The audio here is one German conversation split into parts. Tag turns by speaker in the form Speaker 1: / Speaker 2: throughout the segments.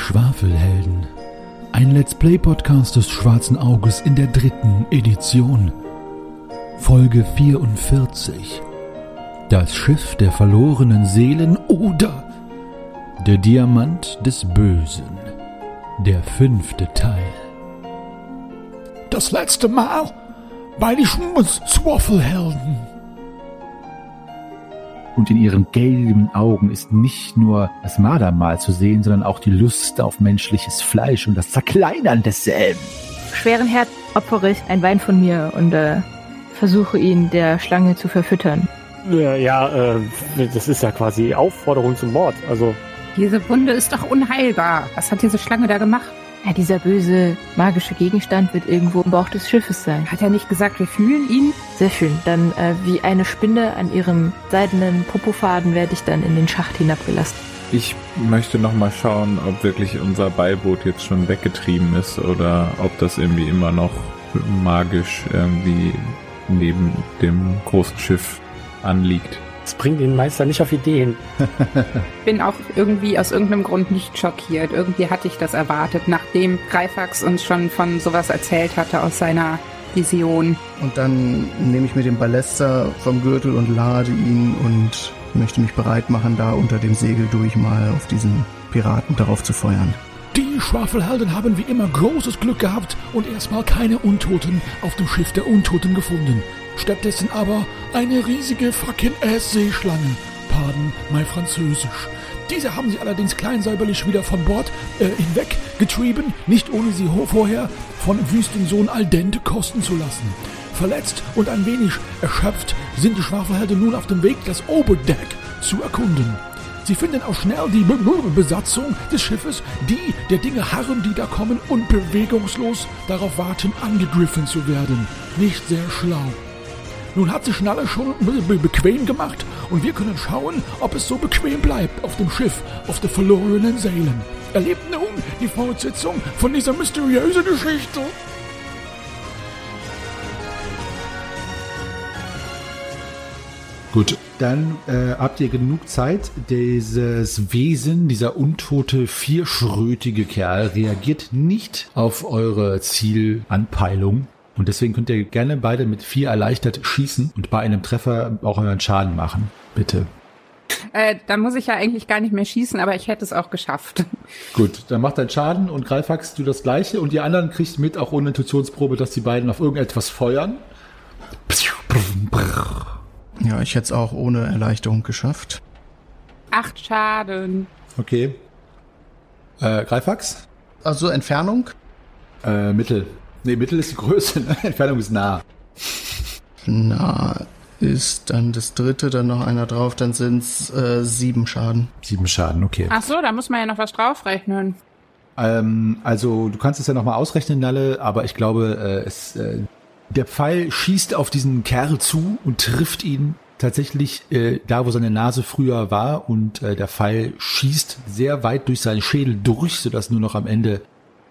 Speaker 1: Schwafelhelden. Ein Let's Play Podcast des Schwarzen Auges in der dritten Edition. Folge 44. Das Schiff der verlorenen Seelen oder der Diamant des Bösen. Der fünfte Teil. Das letzte Mal bei die Schwafelhelden.
Speaker 2: Und in ihren gelben Augen ist nicht nur das Mardermal zu sehen, sondern auch die Lust auf menschliches Fleisch und das Zerkleinern desselben.
Speaker 3: Schweren Herz opfere ich ein Wein von mir und äh, versuche ihn der Schlange zu verfüttern.
Speaker 4: Ja, ja äh, das ist ja quasi Aufforderung zum Mord. Also
Speaker 5: Diese Wunde ist doch unheilbar. Was hat diese Schlange da gemacht?
Speaker 3: Ja, dieser böse magische Gegenstand wird irgendwo im Bauch des Schiffes sein.
Speaker 5: Hat er nicht gesagt, wir fühlen ihn?
Speaker 3: Sehr schön. Dann äh, wie eine Spinne an ihrem seidenen Popofaden werde ich dann in den Schacht hinabgelassen.
Speaker 6: Ich möchte noch mal schauen, ob wirklich unser Beiboot jetzt schon weggetrieben ist oder ob das irgendwie immer noch magisch irgendwie neben dem großen Schiff anliegt.
Speaker 4: Es bringt den Meister nicht auf Ideen.
Speaker 5: Bin auch irgendwie aus irgendeinem Grund nicht schockiert. Irgendwie hatte ich das erwartet, nachdem Greifax uns schon von sowas erzählt hatte aus seiner Vision.
Speaker 7: Und dann nehme ich mir den Ballester vom Gürtel und lade ihn und möchte mich bereit machen, da unter dem Segel durch mal auf diesen Piraten darauf zu feuern.
Speaker 1: Die Schwafelhelden haben wie immer großes Glück gehabt und erstmal keine Untoten auf dem Schiff der Untoten gefunden. Stattdessen aber eine riesige fucking Ass-Seeschlange. Pardon, mein Französisch. Diese haben sie allerdings kleinsäuberlich wieder von Bord äh, hinweg getrieben, nicht ohne sie vorher von Wüstensohn Aldente kosten zu lassen. Verletzt und ein wenig erschöpft sind die Schwafelhelden nun auf dem Weg, das Oberdeck zu erkunden. Sie finden auch schnell die Be- Besatzung des Schiffes, die der Dinge harren, die da kommen und bewegungslos darauf warten, angegriffen zu werden. Nicht sehr schlau. Nun hat sich Schnalle schon be be bequem gemacht und wir können schauen, ob es so bequem bleibt auf dem Schiff, auf der verlorenen Seelen. Erlebt nun die Fortsetzung von dieser mysteriösen Geschichte.
Speaker 2: Gut, dann äh, habt ihr genug Zeit. Dieses Wesen, dieser untote, vierschrötige Kerl reagiert nicht auf eure Zielanpeilung. Und deswegen könnt ihr gerne beide mit vier erleichtert schießen und bei einem Treffer auch euren Schaden machen. Bitte.
Speaker 5: Äh, da muss ich ja eigentlich gar nicht mehr schießen, aber ich hätte es auch geschafft.
Speaker 2: Gut, dann macht dein Schaden und Greifax du das gleiche und die anderen kriegt mit, auch ohne Intuitionsprobe, dass die beiden auf irgendetwas feuern.
Speaker 7: Ja, ich hätte es auch ohne Erleichterung geschafft.
Speaker 5: Acht Schaden.
Speaker 2: Okay. Äh, Greifax?
Speaker 7: Also Entfernung?
Speaker 2: Äh, Mittel. Nee, Mittel ist die Größe, ne? Entfernung ist nah.
Speaker 7: Na, ist dann das dritte, dann noch einer drauf, dann sind's äh, sieben Schaden.
Speaker 2: Sieben Schaden, okay.
Speaker 5: Ach so, da muss man ja noch was draufrechnen.
Speaker 2: Ähm, also du kannst es ja nochmal ausrechnen, Nalle, aber ich glaube, äh, es, äh, der Pfeil schießt auf diesen Kerl zu und trifft ihn tatsächlich äh, da, wo seine Nase früher war und äh, der Pfeil schießt sehr weit durch seinen Schädel durch, sodass nur noch am Ende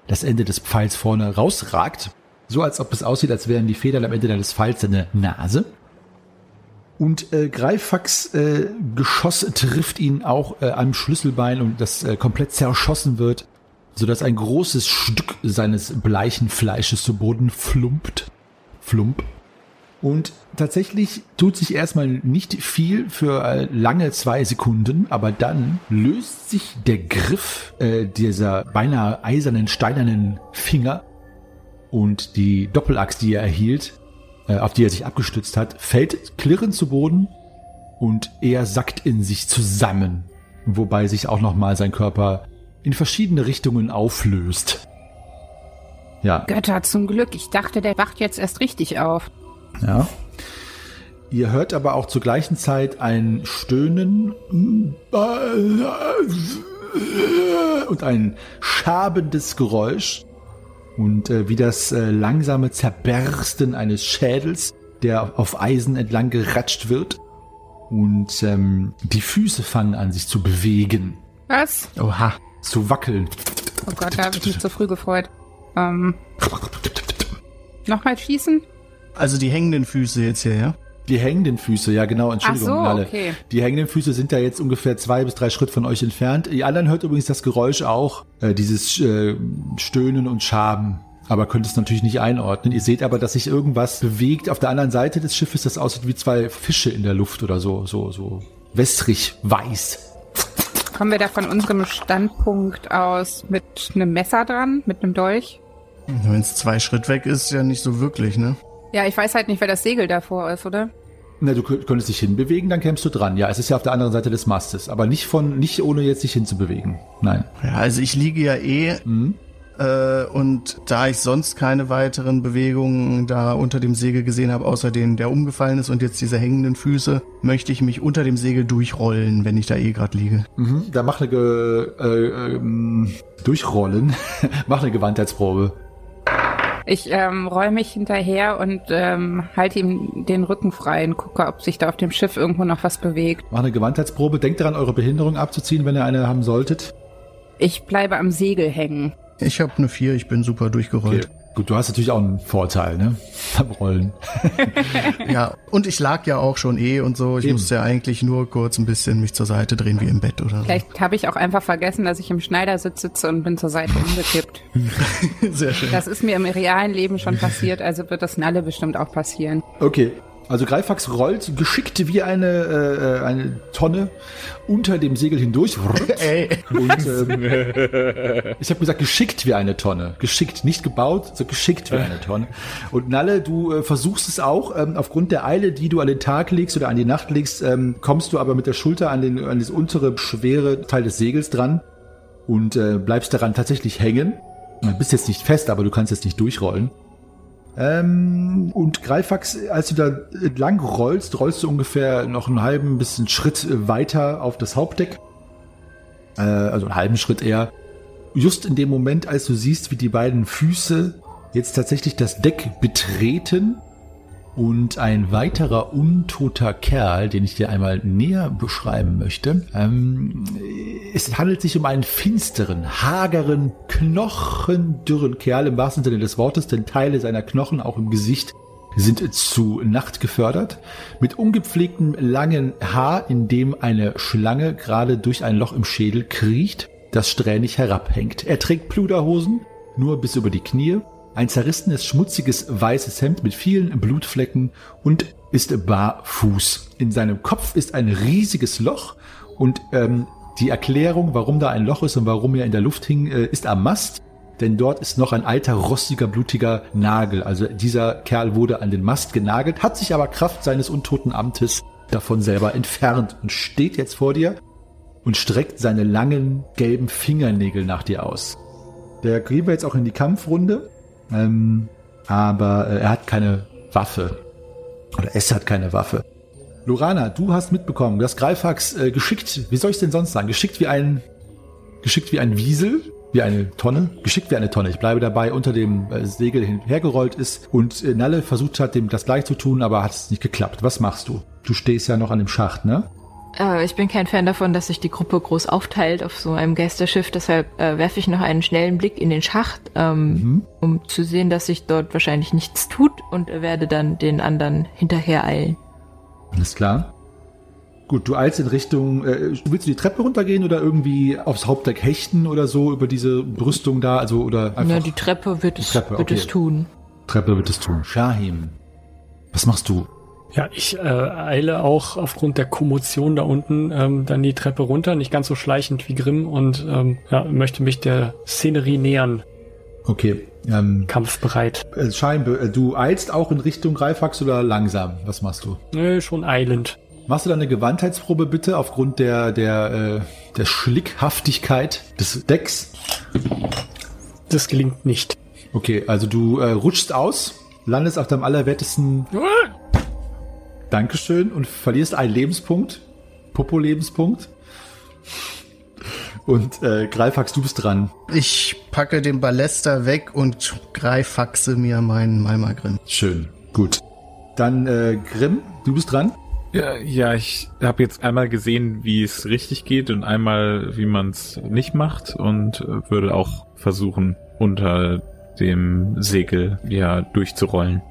Speaker 2: das Ende des Pfeils vorne rausragt. So als ob es aussieht, als wären die Federn am Ende des Pfeils seine Nase. Und äh, Greifax äh, Geschoss trifft ihn auch äh, am Schlüsselbein und das äh, komplett zerschossen wird, sodass ein großes Stück seines bleichen Fleisches zu Boden flumpt. Flump. Und tatsächlich tut sich erstmal nicht viel für äh, lange zwei Sekunden, aber dann löst sich der Griff äh, dieser beinahe eisernen, steinernen Finger und die Doppelaxt, die er erhielt, äh, auf die er sich abgestützt hat, fällt klirrend zu Boden und er sackt in sich zusammen, wobei sich auch nochmal sein Körper in verschiedene Richtungen auflöst. Ja,
Speaker 5: Götter zum Glück. Ich dachte, der wacht jetzt erst richtig auf.
Speaker 2: Ja. Ihr hört aber auch zur gleichen Zeit ein Stöhnen und ein schabendes Geräusch und äh, wie das äh, langsame Zerbersten eines Schädels, der auf Eisen entlang geratscht wird und ähm, die Füße fangen an sich zu bewegen,
Speaker 5: Was?
Speaker 7: Oha.
Speaker 2: zu wackeln.
Speaker 5: Oh Gott, da habe ich mich zu früh gefreut. Ähm, Nochmal schießen?
Speaker 7: Also die hängenden Füße jetzt hier, ja?
Speaker 2: Die hängenden Füße, ja genau, Entschuldigung,
Speaker 5: Ach so, okay.
Speaker 2: Die hängenden Füße sind ja jetzt ungefähr zwei bis drei Schritt von euch entfernt. Die anderen hört übrigens das Geräusch auch, äh, dieses äh, Stöhnen und Schaben. Aber könnt es natürlich nicht einordnen. Ihr seht aber, dass sich irgendwas bewegt auf der anderen Seite des Schiffes, das aussieht wie zwei Fische in der Luft oder so, so, so wässrig weiß.
Speaker 5: Kommen wir da von unserem Standpunkt aus mit einem Messer dran, mit einem Dolch?
Speaker 7: Wenn es zwei Schritt weg ist, ja nicht so wirklich, ne?
Speaker 5: Ja, ich weiß halt nicht, wer das Segel davor ist, oder?
Speaker 2: Na, du könnt- könntest dich hinbewegen, dann kämst du dran. Ja, es ist ja auf der anderen Seite des Mastes, aber nicht von, nicht ohne jetzt dich hinzubewegen. Nein.
Speaker 7: Ja, also ich liege ja eh
Speaker 2: Mhm.
Speaker 7: äh, und da ich sonst keine weiteren Bewegungen da unter dem Segel gesehen habe, außer den, der umgefallen ist und jetzt diese hängenden Füße, möchte ich mich unter dem Segel durchrollen, wenn ich da eh gerade liege.
Speaker 2: Mhm. Da mach eine Ge äh, ähm, Durchrollen. mach eine Gewandheitsprobe.
Speaker 5: Ich ähm, roll mich hinterher und ähm, halte ihm den Rücken frei und gucke, ob sich da auf dem Schiff irgendwo noch was bewegt.
Speaker 2: Mach eine Gewandheitsprobe. Denkt daran, eure Behinderung abzuziehen, wenn ihr eine haben solltet.
Speaker 5: Ich bleibe am Segel hängen.
Speaker 7: Ich habe eine 4, ich bin super durchgerollt.
Speaker 2: Gut, du hast natürlich auch einen Vorteil, ne? Beim Rollen.
Speaker 7: Ja, und ich lag ja auch schon eh und so. Ich
Speaker 2: Eben.
Speaker 7: musste ja eigentlich nur kurz ein bisschen mich zur Seite drehen wie im Bett oder
Speaker 5: Vielleicht habe ich auch einfach vergessen, dass ich im Schneidersitz sitze und bin zur Seite umgekippt.
Speaker 7: so. Sehr schön.
Speaker 5: Das ist mir im realen Leben schon passiert, also wird das Nalle bestimmt auch passieren.
Speaker 2: Okay. Also Greifax rollt geschickt wie eine, äh, eine Tonne unter dem Segel hindurch.
Speaker 7: Ey,
Speaker 2: Und ähm, ich habe gesagt, geschickt wie eine Tonne. Geschickt, nicht gebaut, so geschickt wie eine Tonne. Und Nalle, du äh, versuchst es auch. Ähm, aufgrund der Eile, die du an den Tag legst oder an die Nacht legst, ähm, kommst du aber mit der Schulter an, den, an das untere, schwere Teil des Segels dran und äh, bleibst daran tatsächlich hängen. Du bist jetzt nicht fest, aber du kannst jetzt nicht durchrollen. Ähm, und Greifax, als du da entlang rollst, rollst du ungefähr noch einen halben bis einen Schritt äh, weiter auf das Hauptdeck äh, also einen halben Schritt eher. Just in dem Moment, als du siehst, wie die beiden Füße jetzt tatsächlich das Deck betreten und ein weiterer untoter Kerl, den ich dir einmal näher beschreiben möchte. Ähm, es handelt sich um einen finsteren, hageren, knochendürren Kerl im wahrsten Sinne des Wortes, denn Teile seiner Knochen auch im Gesicht sind zu Nacht gefördert, mit ungepflegtem langen Haar, in dem eine Schlange gerade durch ein Loch im Schädel kriecht, das strähnig herabhängt. Er trägt Pluderhosen, nur bis über die Knie, ein zerrissenes, schmutziges, weißes Hemd mit vielen Blutflecken und ist barfuß. In seinem Kopf ist ein riesiges Loch und ähm, die Erklärung, warum da ein Loch ist und warum er in der Luft hing, äh, ist am Mast denn dort ist noch ein alter, rostiger, blutiger Nagel. Also dieser Kerl wurde an den Mast genagelt, hat sich aber Kraft seines untoten Amtes davon selber entfernt und steht jetzt vor dir und streckt seine langen, gelben Fingernägel nach dir aus. Der gehen wir jetzt auch in die Kampfrunde, ähm, aber äh, er hat keine Waffe. Oder es hat keine Waffe. Lorana, du hast mitbekommen, dass Greifax äh, geschickt, wie soll ich denn sonst sagen, geschickt wie ein, geschickt wie ein Wiesel, wie eine Tonne, geschickt wie eine Tonne. Ich bleibe dabei, unter dem äh, Segel hinhergerollt ist und äh, Nalle versucht hat, dem das gleich zu tun, aber hat es nicht geklappt. Was machst du? Du stehst ja noch an dem Schacht, ne?
Speaker 3: Äh, ich bin kein Fan davon, dass sich die Gruppe groß aufteilt auf so einem Geisterschiff. Deshalb äh, werfe ich noch einen schnellen Blick in den Schacht, ähm, um zu sehen, dass sich dort wahrscheinlich nichts tut und werde dann den anderen hinterher eilen.
Speaker 2: Alles klar. Gut, du eilst in Richtung, äh, willst du die Treppe runtergehen oder irgendwie aufs Hauptdeck hechten oder so über diese Brüstung da, also oder einfach
Speaker 3: Na, die Treppe wird es,
Speaker 2: Treppe,
Speaker 3: wird
Speaker 2: okay.
Speaker 3: es tun.
Speaker 2: Treppe wird es tun. Shahim, was machst du?
Speaker 4: Ja, ich äh, eile auch aufgrund der Kommotion da unten ähm, dann die Treppe runter, nicht ganz so schleichend wie Grimm und ähm, ja, möchte mich der Szenerie nähern,
Speaker 2: Okay, ähm,
Speaker 4: kampfbereit.
Speaker 2: äh, Shahim, äh, du eilst auch in Richtung Greifax oder langsam? Was machst du?
Speaker 4: Nö, schon eilend.
Speaker 2: Machst du da eine Gewandheitsprobe bitte aufgrund der, der, äh, der Schlickhaftigkeit des Decks?
Speaker 4: Das gelingt nicht.
Speaker 2: Okay, also du äh, rutschst aus, landest auf deinem allerwertesten Dankeschön und verlierst einen Lebenspunkt. Popo-Lebenspunkt. Und äh, Greifax, du bist dran.
Speaker 7: Ich packe den Ballester weg und greifaxe mir meinen Malmagrim.
Speaker 2: Schön, gut. Dann äh, Grimm, du bist dran.
Speaker 6: Ja, ja ich habe jetzt einmal gesehen, wie es richtig geht und einmal, wie man es nicht macht und äh, würde auch versuchen, unter dem Segel ja durchzurollen.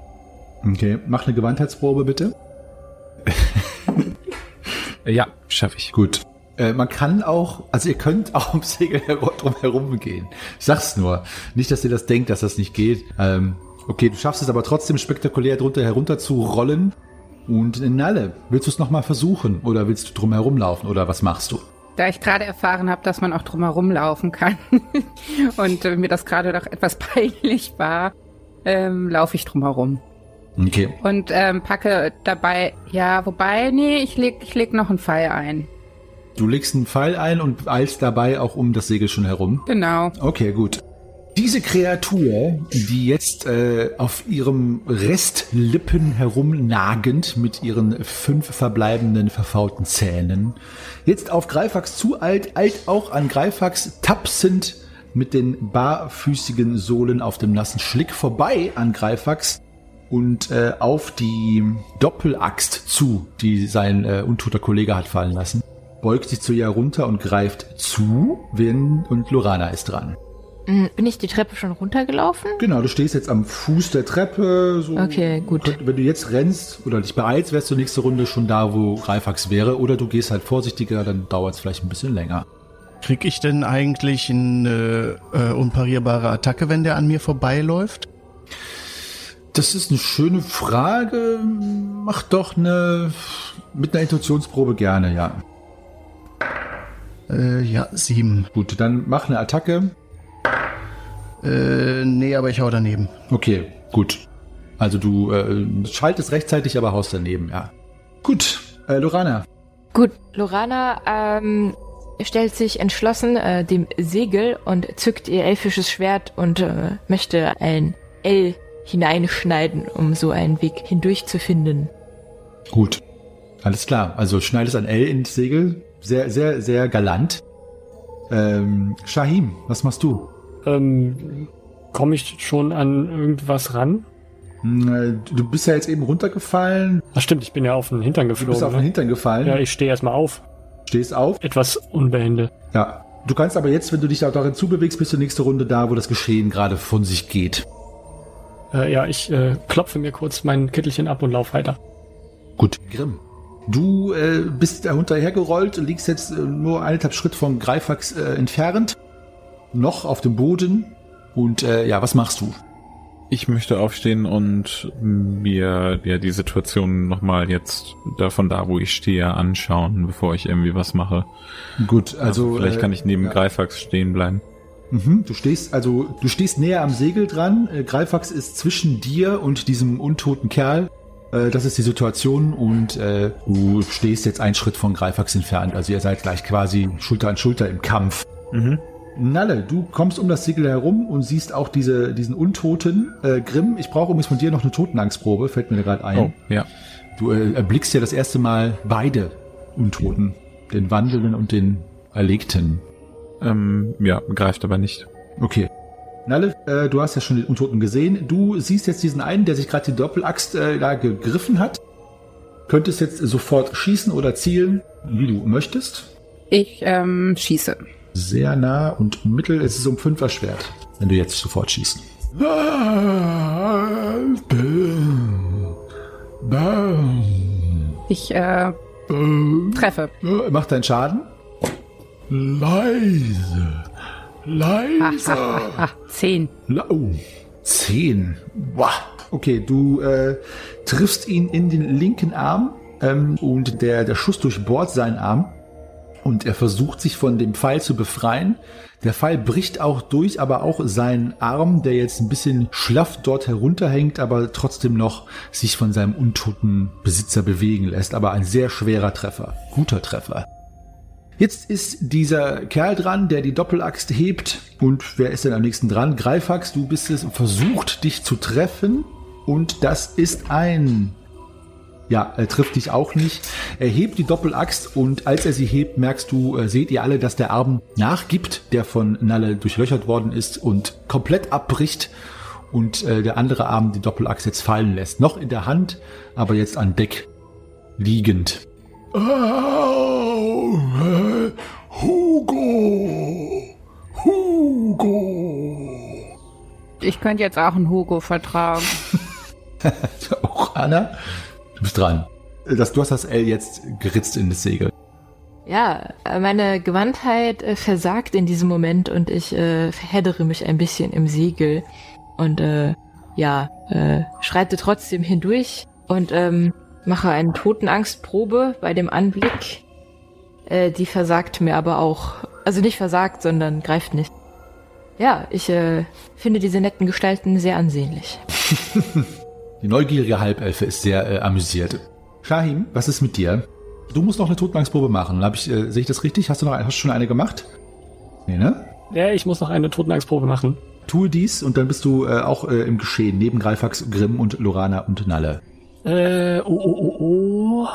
Speaker 2: Okay, mach eine Gewandheitsprobe bitte.
Speaker 6: Ja, schaffe ich.
Speaker 2: Gut. Äh, man kann auch, also ihr könnt auch ums Segel drum herum gehen. Ich sag's nur. Nicht, dass ihr das denkt, dass das nicht geht. Ähm, okay, du schaffst es aber trotzdem spektakulär drunter herunter zu rollen. Und in Nalle, willst du es nochmal versuchen? Oder willst du drum herumlaufen? Oder was machst du?
Speaker 5: Da ich gerade erfahren habe, dass man auch drumherum laufen kann und äh, mir das gerade doch etwas peinlich war, ähm, laufe ich drumherum.
Speaker 2: Okay.
Speaker 5: Und ähm, packe dabei, ja, wobei, nee, ich leg, ich leg noch einen Pfeil ein.
Speaker 2: Du legst einen Pfeil ein und eilst dabei auch um das Segel schon herum.
Speaker 5: Genau.
Speaker 2: Okay, gut. Diese Kreatur, die jetzt äh, auf ihrem Restlippen herumnagend mit ihren fünf verbleibenden verfaulten Zähnen, jetzt auf Greifax zueilt, eilt auch an Greifax tapsend mit den barfüßigen Sohlen auf dem nassen Schlick vorbei an Greifax und äh, auf die Doppelaxt zu, die sein äh, untoter Kollege hat fallen lassen. Beugt sich zu ihr runter und greift zu, wenn und Lorana ist dran.
Speaker 3: Hm, Bin ich die Treppe schon runtergelaufen?
Speaker 2: Genau, du stehst jetzt am Fuß der Treppe. So
Speaker 3: Okay, gut.
Speaker 2: Könnt- Wenn du jetzt rennst oder dich beeilst, wärst du nächste Runde schon da, wo Greifax wäre. Oder du gehst halt vorsichtiger, dann dauert es vielleicht ein bisschen länger.
Speaker 7: Krieg ich denn eigentlich eine äh, unparierbare Attacke, wenn der an mir vorbeiläuft?
Speaker 2: Das ist eine schöne Frage. Mach doch eine mit einer Intuitionsprobe gerne, ja.
Speaker 7: Äh, ja, sieben.
Speaker 2: Gut, dann mach eine Attacke.
Speaker 7: Äh, nee, aber ich hau daneben.
Speaker 2: Okay, gut. Also du äh, schaltest rechtzeitig, aber haust daneben, ja. Gut, äh, Lorana.
Speaker 3: Gut, Lorana ähm, stellt sich entschlossen äh, dem Segel und zückt ihr elfisches Schwert und äh, möchte ein L hineinschneiden, um so einen Weg hindurch zu finden.
Speaker 2: Gut. Alles klar. Also schneidest ein L ins Segel. Sehr, sehr, sehr galant. Ähm, Shahim, was machst du?
Speaker 4: Ähm, Komme ich schon an irgendwas ran?
Speaker 2: Hm, äh, Du bist ja jetzt eben runtergefallen.
Speaker 4: Ach stimmt, ich bin ja auf den Hintern
Speaker 2: Du bist
Speaker 4: geflogen.
Speaker 2: auf den
Speaker 4: ne?
Speaker 2: Hintern gefallen.
Speaker 4: Ja, ich stehe erstmal auf.
Speaker 2: Stehst auf.
Speaker 4: Etwas unbehende.
Speaker 2: Ja. Du kannst aber jetzt, wenn du dich auch darin zubewegst, bist du nächste Runde da, wo das Geschehen gerade von sich geht.
Speaker 4: Äh, ja, ich äh, klopfe mir kurz mein Kittelchen ab und lauf weiter.
Speaker 2: Gut. Grimm. Du äh, bist da hinterhergerollt, liegst jetzt äh, nur eineinhalb Schritt vom Greifax äh, entfernt. Noch auf dem Boden. Und äh, ja, was machst du?
Speaker 6: Ich möchte aufstehen und mir ja die Situation nochmal jetzt da von da, wo ich stehe, anschauen, bevor ich irgendwie was mache.
Speaker 2: Gut, also
Speaker 6: vielleicht
Speaker 2: äh,
Speaker 6: kann ich neben
Speaker 2: ja.
Speaker 6: Greifax stehen bleiben.
Speaker 2: Mhm, du stehst also du stehst näher am Segel dran. Äh, Greifax ist zwischen dir und diesem untoten Kerl. Äh, das ist die Situation und äh, du stehst jetzt einen Schritt von Greifax entfernt. Also ihr seid gleich quasi Schulter an Schulter im Kampf.
Speaker 6: Mhm.
Speaker 2: Nalle, du kommst um das Segel herum und siehst auch diese diesen Untoten. Äh, Grimm, ich brauche übrigens von dir noch eine Totenangstprobe, fällt mir gerade ein.
Speaker 6: Oh, ja.
Speaker 2: Du äh, erblickst ja das erste Mal beide Untoten, den Wandelnden und den Erlegten.
Speaker 6: Ähm, ja, greift aber nicht.
Speaker 2: Okay. Nalle, äh, du hast ja schon den Untoten gesehen. Du siehst jetzt diesen einen, der sich gerade die Doppelaxt äh, da gegriffen hat. Könntest jetzt sofort schießen oder zielen, wie du möchtest.
Speaker 5: Ich ähm, schieße.
Speaker 2: Sehr nah und mittel ist es um fünf erschwert, wenn du jetzt sofort schießt.
Speaker 5: Ich äh, treffe.
Speaker 2: Mach deinen Schaden.
Speaker 1: Leise. Leise.
Speaker 5: Ah, zehn.
Speaker 2: La oh, zehn. Wow. Okay, du äh, triffst ihn in den linken Arm ähm, und der, der Schuss durchbohrt seinen Arm und er versucht sich von dem Pfeil zu befreien. Der Pfeil bricht auch durch, aber auch sein Arm, der jetzt ein bisschen schlaff dort herunterhängt, aber trotzdem noch sich von seinem untoten Besitzer bewegen lässt. Aber ein sehr schwerer Treffer. Guter Treffer. Jetzt ist dieser Kerl dran, der die Doppelaxt hebt. Und wer ist denn am nächsten dran? Greifax, du bist es und versucht dich zu treffen. Und das ist ein. Ja, er trifft dich auch nicht. Er hebt die Doppelaxt und als er sie hebt, merkst du, äh, seht ihr alle, dass der Arm nachgibt, der von Nalle durchlöchert worden ist und komplett abbricht und äh, der andere Arm die Doppelaxt jetzt fallen lässt. Noch in der Hand, aber jetzt an Deck liegend.
Speaker 1: Au, äh, Hugo. Hugo.
Speaker 5: Ich könnte jetzt auch einen Hugo vertragen.
Speaker 2: Auch Anna, du bist dran. Das, du hast das L jetzt geritzt in das Segel.
Speaker 3: Ja, meine Gewandtheit äh, versagt in diesem Moment und ich äh, verheddere mich ein bisschen im Segel und äh, ja, äh, schreite trotzdem hindurch und ähm, mache eine Totenangstprobe bei dem Anblick. Äh, die versagt mir aber auch. Also nicht versagt, sondern greift nicht. Ja, ich äh, finde diese netten Gestalten sehr ansehnlich.
Speaker 2: Die neugierige Halbelfe ist sehr äh, amüsiert. Shahim, was ist mit dir? Du musst noch eine Totenangstprobe machen. Hab ich, äh, sehe ich das richtig? Hast du noch hast du schon eine gemacht? Nee, ne?
Speaker 4: Ja, ich muss noch eine Totenangstprobe machen.
Speaker 2: Tue dies und dann bist du äh, auch äh, im Geschehen, neben Greifax, Grimm und Lorana und Nalle.
Speaker 4: Äh, oh, oh, oh, oh.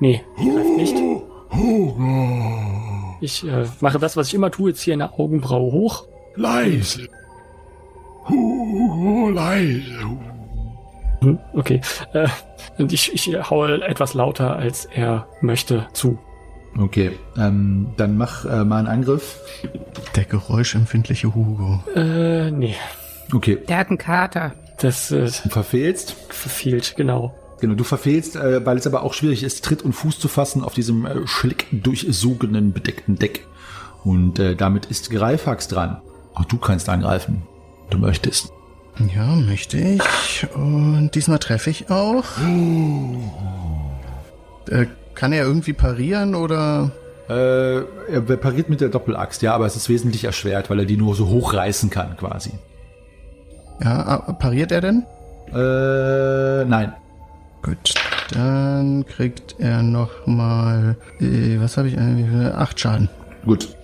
Speaker 4: Nee, ich greif nicht. Ich äh, mache das, was ich immer tue, ziehe eine Augenbraue hoch.
Speaker 1: Leise. Hu, leise.
Speaker 4: Hm, Okay. Äh, und ich, ich haue etwas lauter, als er möchte, zu.
Speaker 2: Okay, ähm, dann mach äh, mal einen Angriff.
Speaker 7: Der geräuschempfindliche Hugo.
Speaker 4: Äh, nee.
Speaker 2: Okay,
Speaker 5: Der hat einen Kater.
Speaker 4: Das äh,
Speaker 2: du verfehlst.
Speaker 4: verfehlt, genau.
Speaker 2: Genau, du verfehlst, äh, weil es aber auch schwierig ist, Tritt und Fuß zu fassen auf diesem äh, schlick durchsogenen, bedeckten Deck. Und äh, damit ist Greifax dran. Auch du kannst angreifen. Du möchtest.
Speaker 7: Ja, möchte ich. Und diesmal treffe ich auch. Äh, kann er irgendwie parieren oder?
Speaker 2: Äh, er pariert mit der Doppelaxt, ja, aber es ist wesentlich erschwert, weil er die nur so hochreißen kann, quasi.
Speaker 7: Ja, ah, pariert er denn?
Speaker 2: Äh, nein.
Speaker 7: Gut, dann kriegt er noch mal, äh, was habe ich, äh, acht Schaden.
Speaker 2: Gut.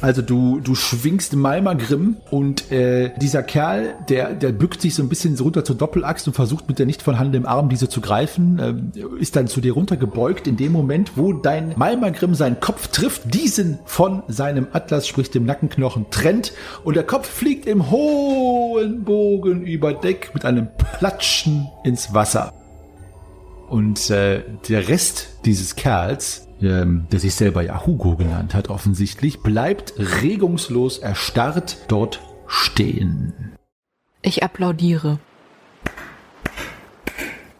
Speaker 2: Also du, du schwingst Malmagrim und äh, dieser Kerl, der, der bückt sich so ein bisschen runter zur Doppelaxt und versucht mit der nicht vorhandenen Arm diese zu greifen, äh, ist dann zu dir runtergebeugt in dem Moment, wo dein Malmagrim seinen Kopf trifft, diesen von seinem Atlas, sprich dem Nackenknochen, trennt und der Kopf fliegt im hohen Bogen über Deck mit einem Platschen ins Wasser. Und äh, der Rest dieses Kerls, ähm, der sich selber ja Hugo genannt hat, offensichtlich, bleibt regungslos erstarrt dort stehen.
Speaker 3: Ich applaudiere.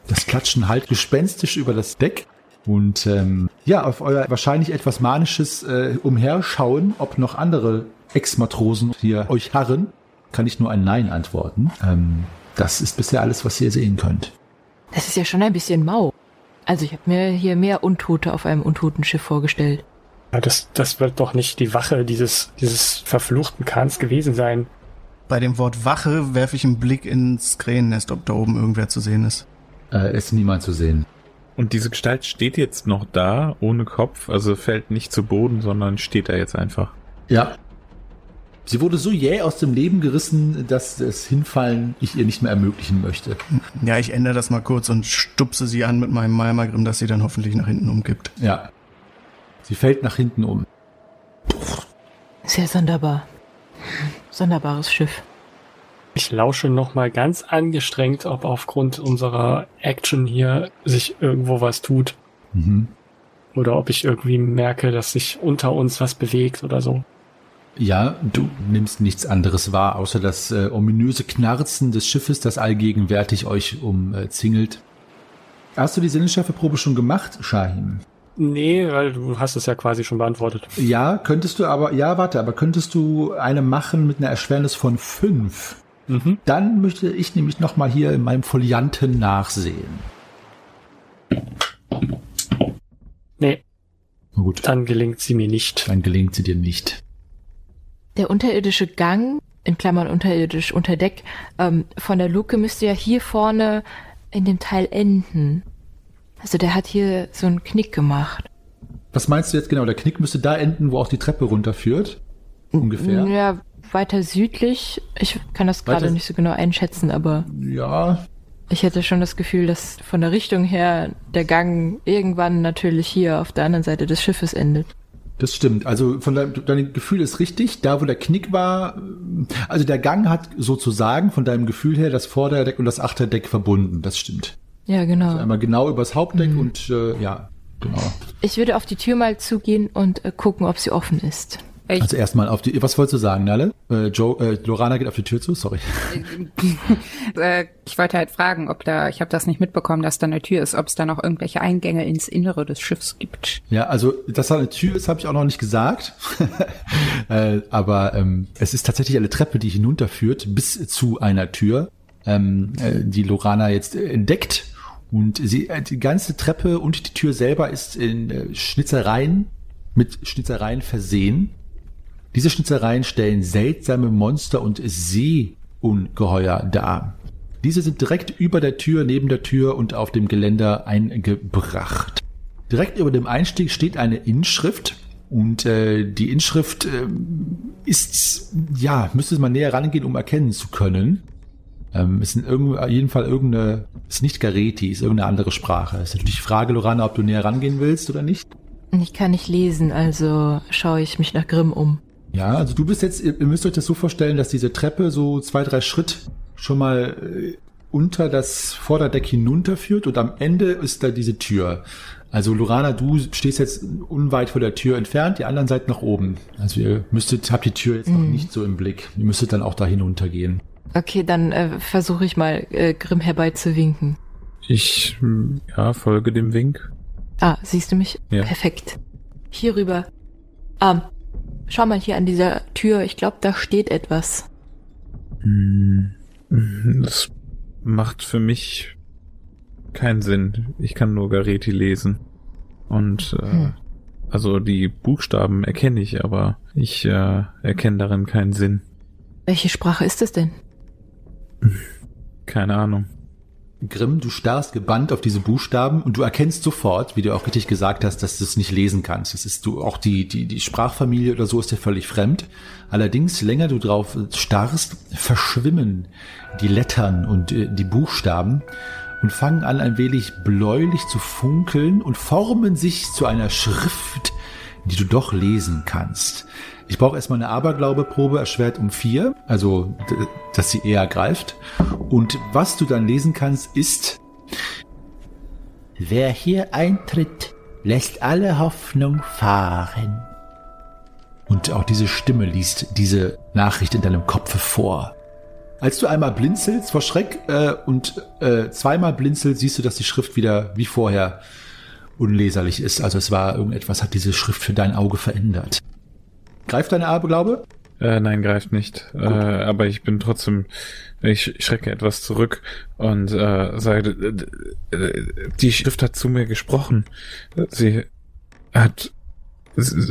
Speaker 2: Das Klatschen halt gespenstisch über das Deck. Und ähm, ja, auf euer wahrscheinlich etwas manisches äh, Umherschauen, ob noch andere Ex-Matrosen hier euch harren, kann ich nur ein Nein antworten. Ähm, das ist bisher alles, was ihr sehen könnt.
Speaker 3: Das ist ja schon ein bisschen mau. Also ich habe mir hier mehr Untote auf einem Untotenschiff vorgestellt.
Speaker 4: Ja, das, das wird doch nicht die Wache dieses, dieses verfluchten Kahns gewesen sein.
Speaker 7: Bei dem Wort Wache werfe ich einen Blick ins Krähennest, ob da oben irgendwer zu sehen ist.
Speaker 2: Äh, ist niemand zu sehen.
Speaker 6: Und diese Gestalt steht jetzt noch da, ohne Kopf, also fällt nicht zu Boden, sondern steht da jetzt einfach.
Speaker 2: Ja. Sie wurde so jäh aus dem Leben gerissen, dass das Hinfallen ich ihr nicht mehr ermöglichen möchte.
Speaker 7: Ja, ich ändere das mal kurz und stupse sie an mit meinem Malmagrim, dass sie dann hoffentlich nach hinten umkippt.
Speaker 2: Ja. Sie fällt nach hinten um.
Speaker 3: Sehr sonderbar. Sonderbares Schiff.
Speaker 4: Ich lausche nochmal ganz angestrengt, ob aufgrund unserer Action hier sich irgendwo was tut.
Speaker 2: Mhm.
Speaker 4: Oder ob ich irgendwie merke, dass sich unter uns was bewegt oder so.
Speaker 2: Ja, du nimmst nichts anderes wahr, außer das äh, ominöse Knarzen des Schiffes, das allgegenwärtig euch umzingelt. Hast du die Sinnesschärfeprobe schon gemacht, Shahim?
Speaker 4: Nee, weil du hast es ja quasi schon beantwortet.
Speaker 2: Ja, könntest du aber, ja, warte, aber könntest du eine machen mit einer Erschwernis von fünf?
Speaker 4: Mhm.
Speaker 2: Dann möchte ich nämlich nochmal hier in meinem Folianten nachsehen.
Speaker 4: Nee,
Speaker 2: Na gut,
Speaker 4: dann gelingt sie mir nicht.
Speaker 2: dann gelingt sie dir nicht.
Speaker 3: Der unterirdische Gang, in Klammern unterirdisch unter Deck, ähm, von der Luke müsste ja hier vorne in dem Teil enden. Also der hat hier so einen Knick gemacht.
Speaker 2: Was meinst du jetzt genau? Der Knick müsste da enden, wo auch die Treppe runterführt? Ungefähr?
Speaker 3: Ja, weiter südlich. Ich kann das gerade nicht so genau einschätzen, aber
Speaker 2: Ja,
Speaker 3: ich hätte schon das Gefühl, dass von der Richtung her der Gang irgendwann natürlich hier auf der anderen Seite des Schiffes endet.
Speaker 2: Das stimmt. Also von deinem, dein Gefühl ist richtig. Da, wo der Knick war, also der Gang hat sozusagen von deinem Gefühl her das Vorderdeck und das Achterdeck verbunden. Das stimmt.
Speaker 3: Ja, genau.
Speaker 2: Einmal genau übers Hauptdeck und äh, ja, genau.
Speaker 3: Ich würde auf die Tür mal zugehen und äh, gucken, ob sie offen ist.
Speaker 5: Ich,
Speaker 2: Also erstmal auf die, was wolltest du sagen, Nalle? Äh, Joe, äh, Lorana geht auf die Tür zu, sorry.
Speaker 5: äh, ich wollte halt fragen, ob da, ich habe das nicht mitbekommen, dass da eine Tür ist, ob es da noch irgendwelche Eingänge ins Innere des Schiffs gibt.
Speaker 2: Ja, also, dass da eine Tür ist, habe ich auch noch nicht gesagt. äh, aber ähm, es ist tatsächlich eine Treppe, die hinunterführt bis zu einer Tür, ähm, äh, die Lorana jetzt entdeckt. Und sie, äh, die ganze Treppe und die Tür selber ist in äh, Schnitzereien, mit Schnitzereien versehen. Diese Schnitzereien stellen seltsame Monster und Seeungeheuer dar. Diese sind direkt über der Tür, neben der Tür und auf dem Geländer eingebracht. Direkt über dem Einstieg steht eine Inschrift und äh, die Inschrift äh, ist, ja, müsste man näher rangehen, um erkennen zu können. Ähm, ist in jeden Fall irgendeine, ist nicht Gareti, ist irgendeine andere Sprache. Ist natürlich die Frage, Lorana, ob du näher rangehen willst oder nicht.
Speaker 3: Ich kann nicht lesen, also schaue ich mich nach Grimm um.
Speaker 2: Ja, also du bist jetzt, ihr ihr müsst euch das so vorstellen, dass diese Treppe so zwei, drei Schritt schon mal äh, unter das Vorderdeck hinunterführt und am Ende ist da diese Tür. Also Lorana, du stehst jetzt unweit vor der Tür entfernt, die anderen seid nach oben. Also ihr müsstet, habt die Tür jetzt noch nicht so im Blick. Ihr müsstet dann auch da hinuntergehen.
Speaker 3: Okay, dann äh, versuche ich mal äh, Grimm herbeizuwinken.
Speaker 6: Ich, ja, folge dem Wink.
Speaker 3: Ah, siehst du mich?
Speaker 6: Ja.
Speaker 3: Perfekt. Hier rüber. Ah, schau mal hier an dieser Tür. Ich glaube, da steht etwas.
Speaker 6: Das macht für mich keinen Sinn. Ich kann nur Gareti lesen. Und äh,
Speaker 3: Hm.
Speaker 6: also die Buchstaben erkenne ich, aber ich äh, erkenne darin keinen Sinn.
Speaker 3: Welche Sprache ist es denn?
Speaker 6: Keine Ahnung.
Speaker 2: Grimm, du starrst gebannt auf diese Buchstaben und du erkennst sofort, wie du auch richtig gesagt hast, dass du es nicht lesen kannst. Das ist du auch die die die Sprachfamilie oder so ist dir völlig fremd. Allerdings, länger du drauf starrst, verschwimmen die Lettern und äh, die Buchstaben und fangen an ein wenig bläulich zu funkeln und formen sich zu einer Schrift, die du doch lesen kannst. Ich brauche erstmal eine Aberglaubeprobe erschwert um vier, also dass sie eher greift. Und was du dann lesen kannst, ist Wer hier eintritt, lässt alle Hoffnung fahren. Und auch diese Stimme liest diese Nachricht in deinem Kopfe vor. Als du einmal blinzelst vor Schreck äh, und äh, zweimal blinzelst, siehst du, dass die Schrift wieder wie vorher unleserlich ist. Also es war irgendetwas, hat diese Schrift für dein Auge verändert. Greift deine Aberglaube?
Speaker 6: Äh, nein, greift nicht. Äh, aber ich bin trotzdem, ich schrecke etwas zurück und äh, sage, die Schrift hat zu mir gesprochen. Sie hat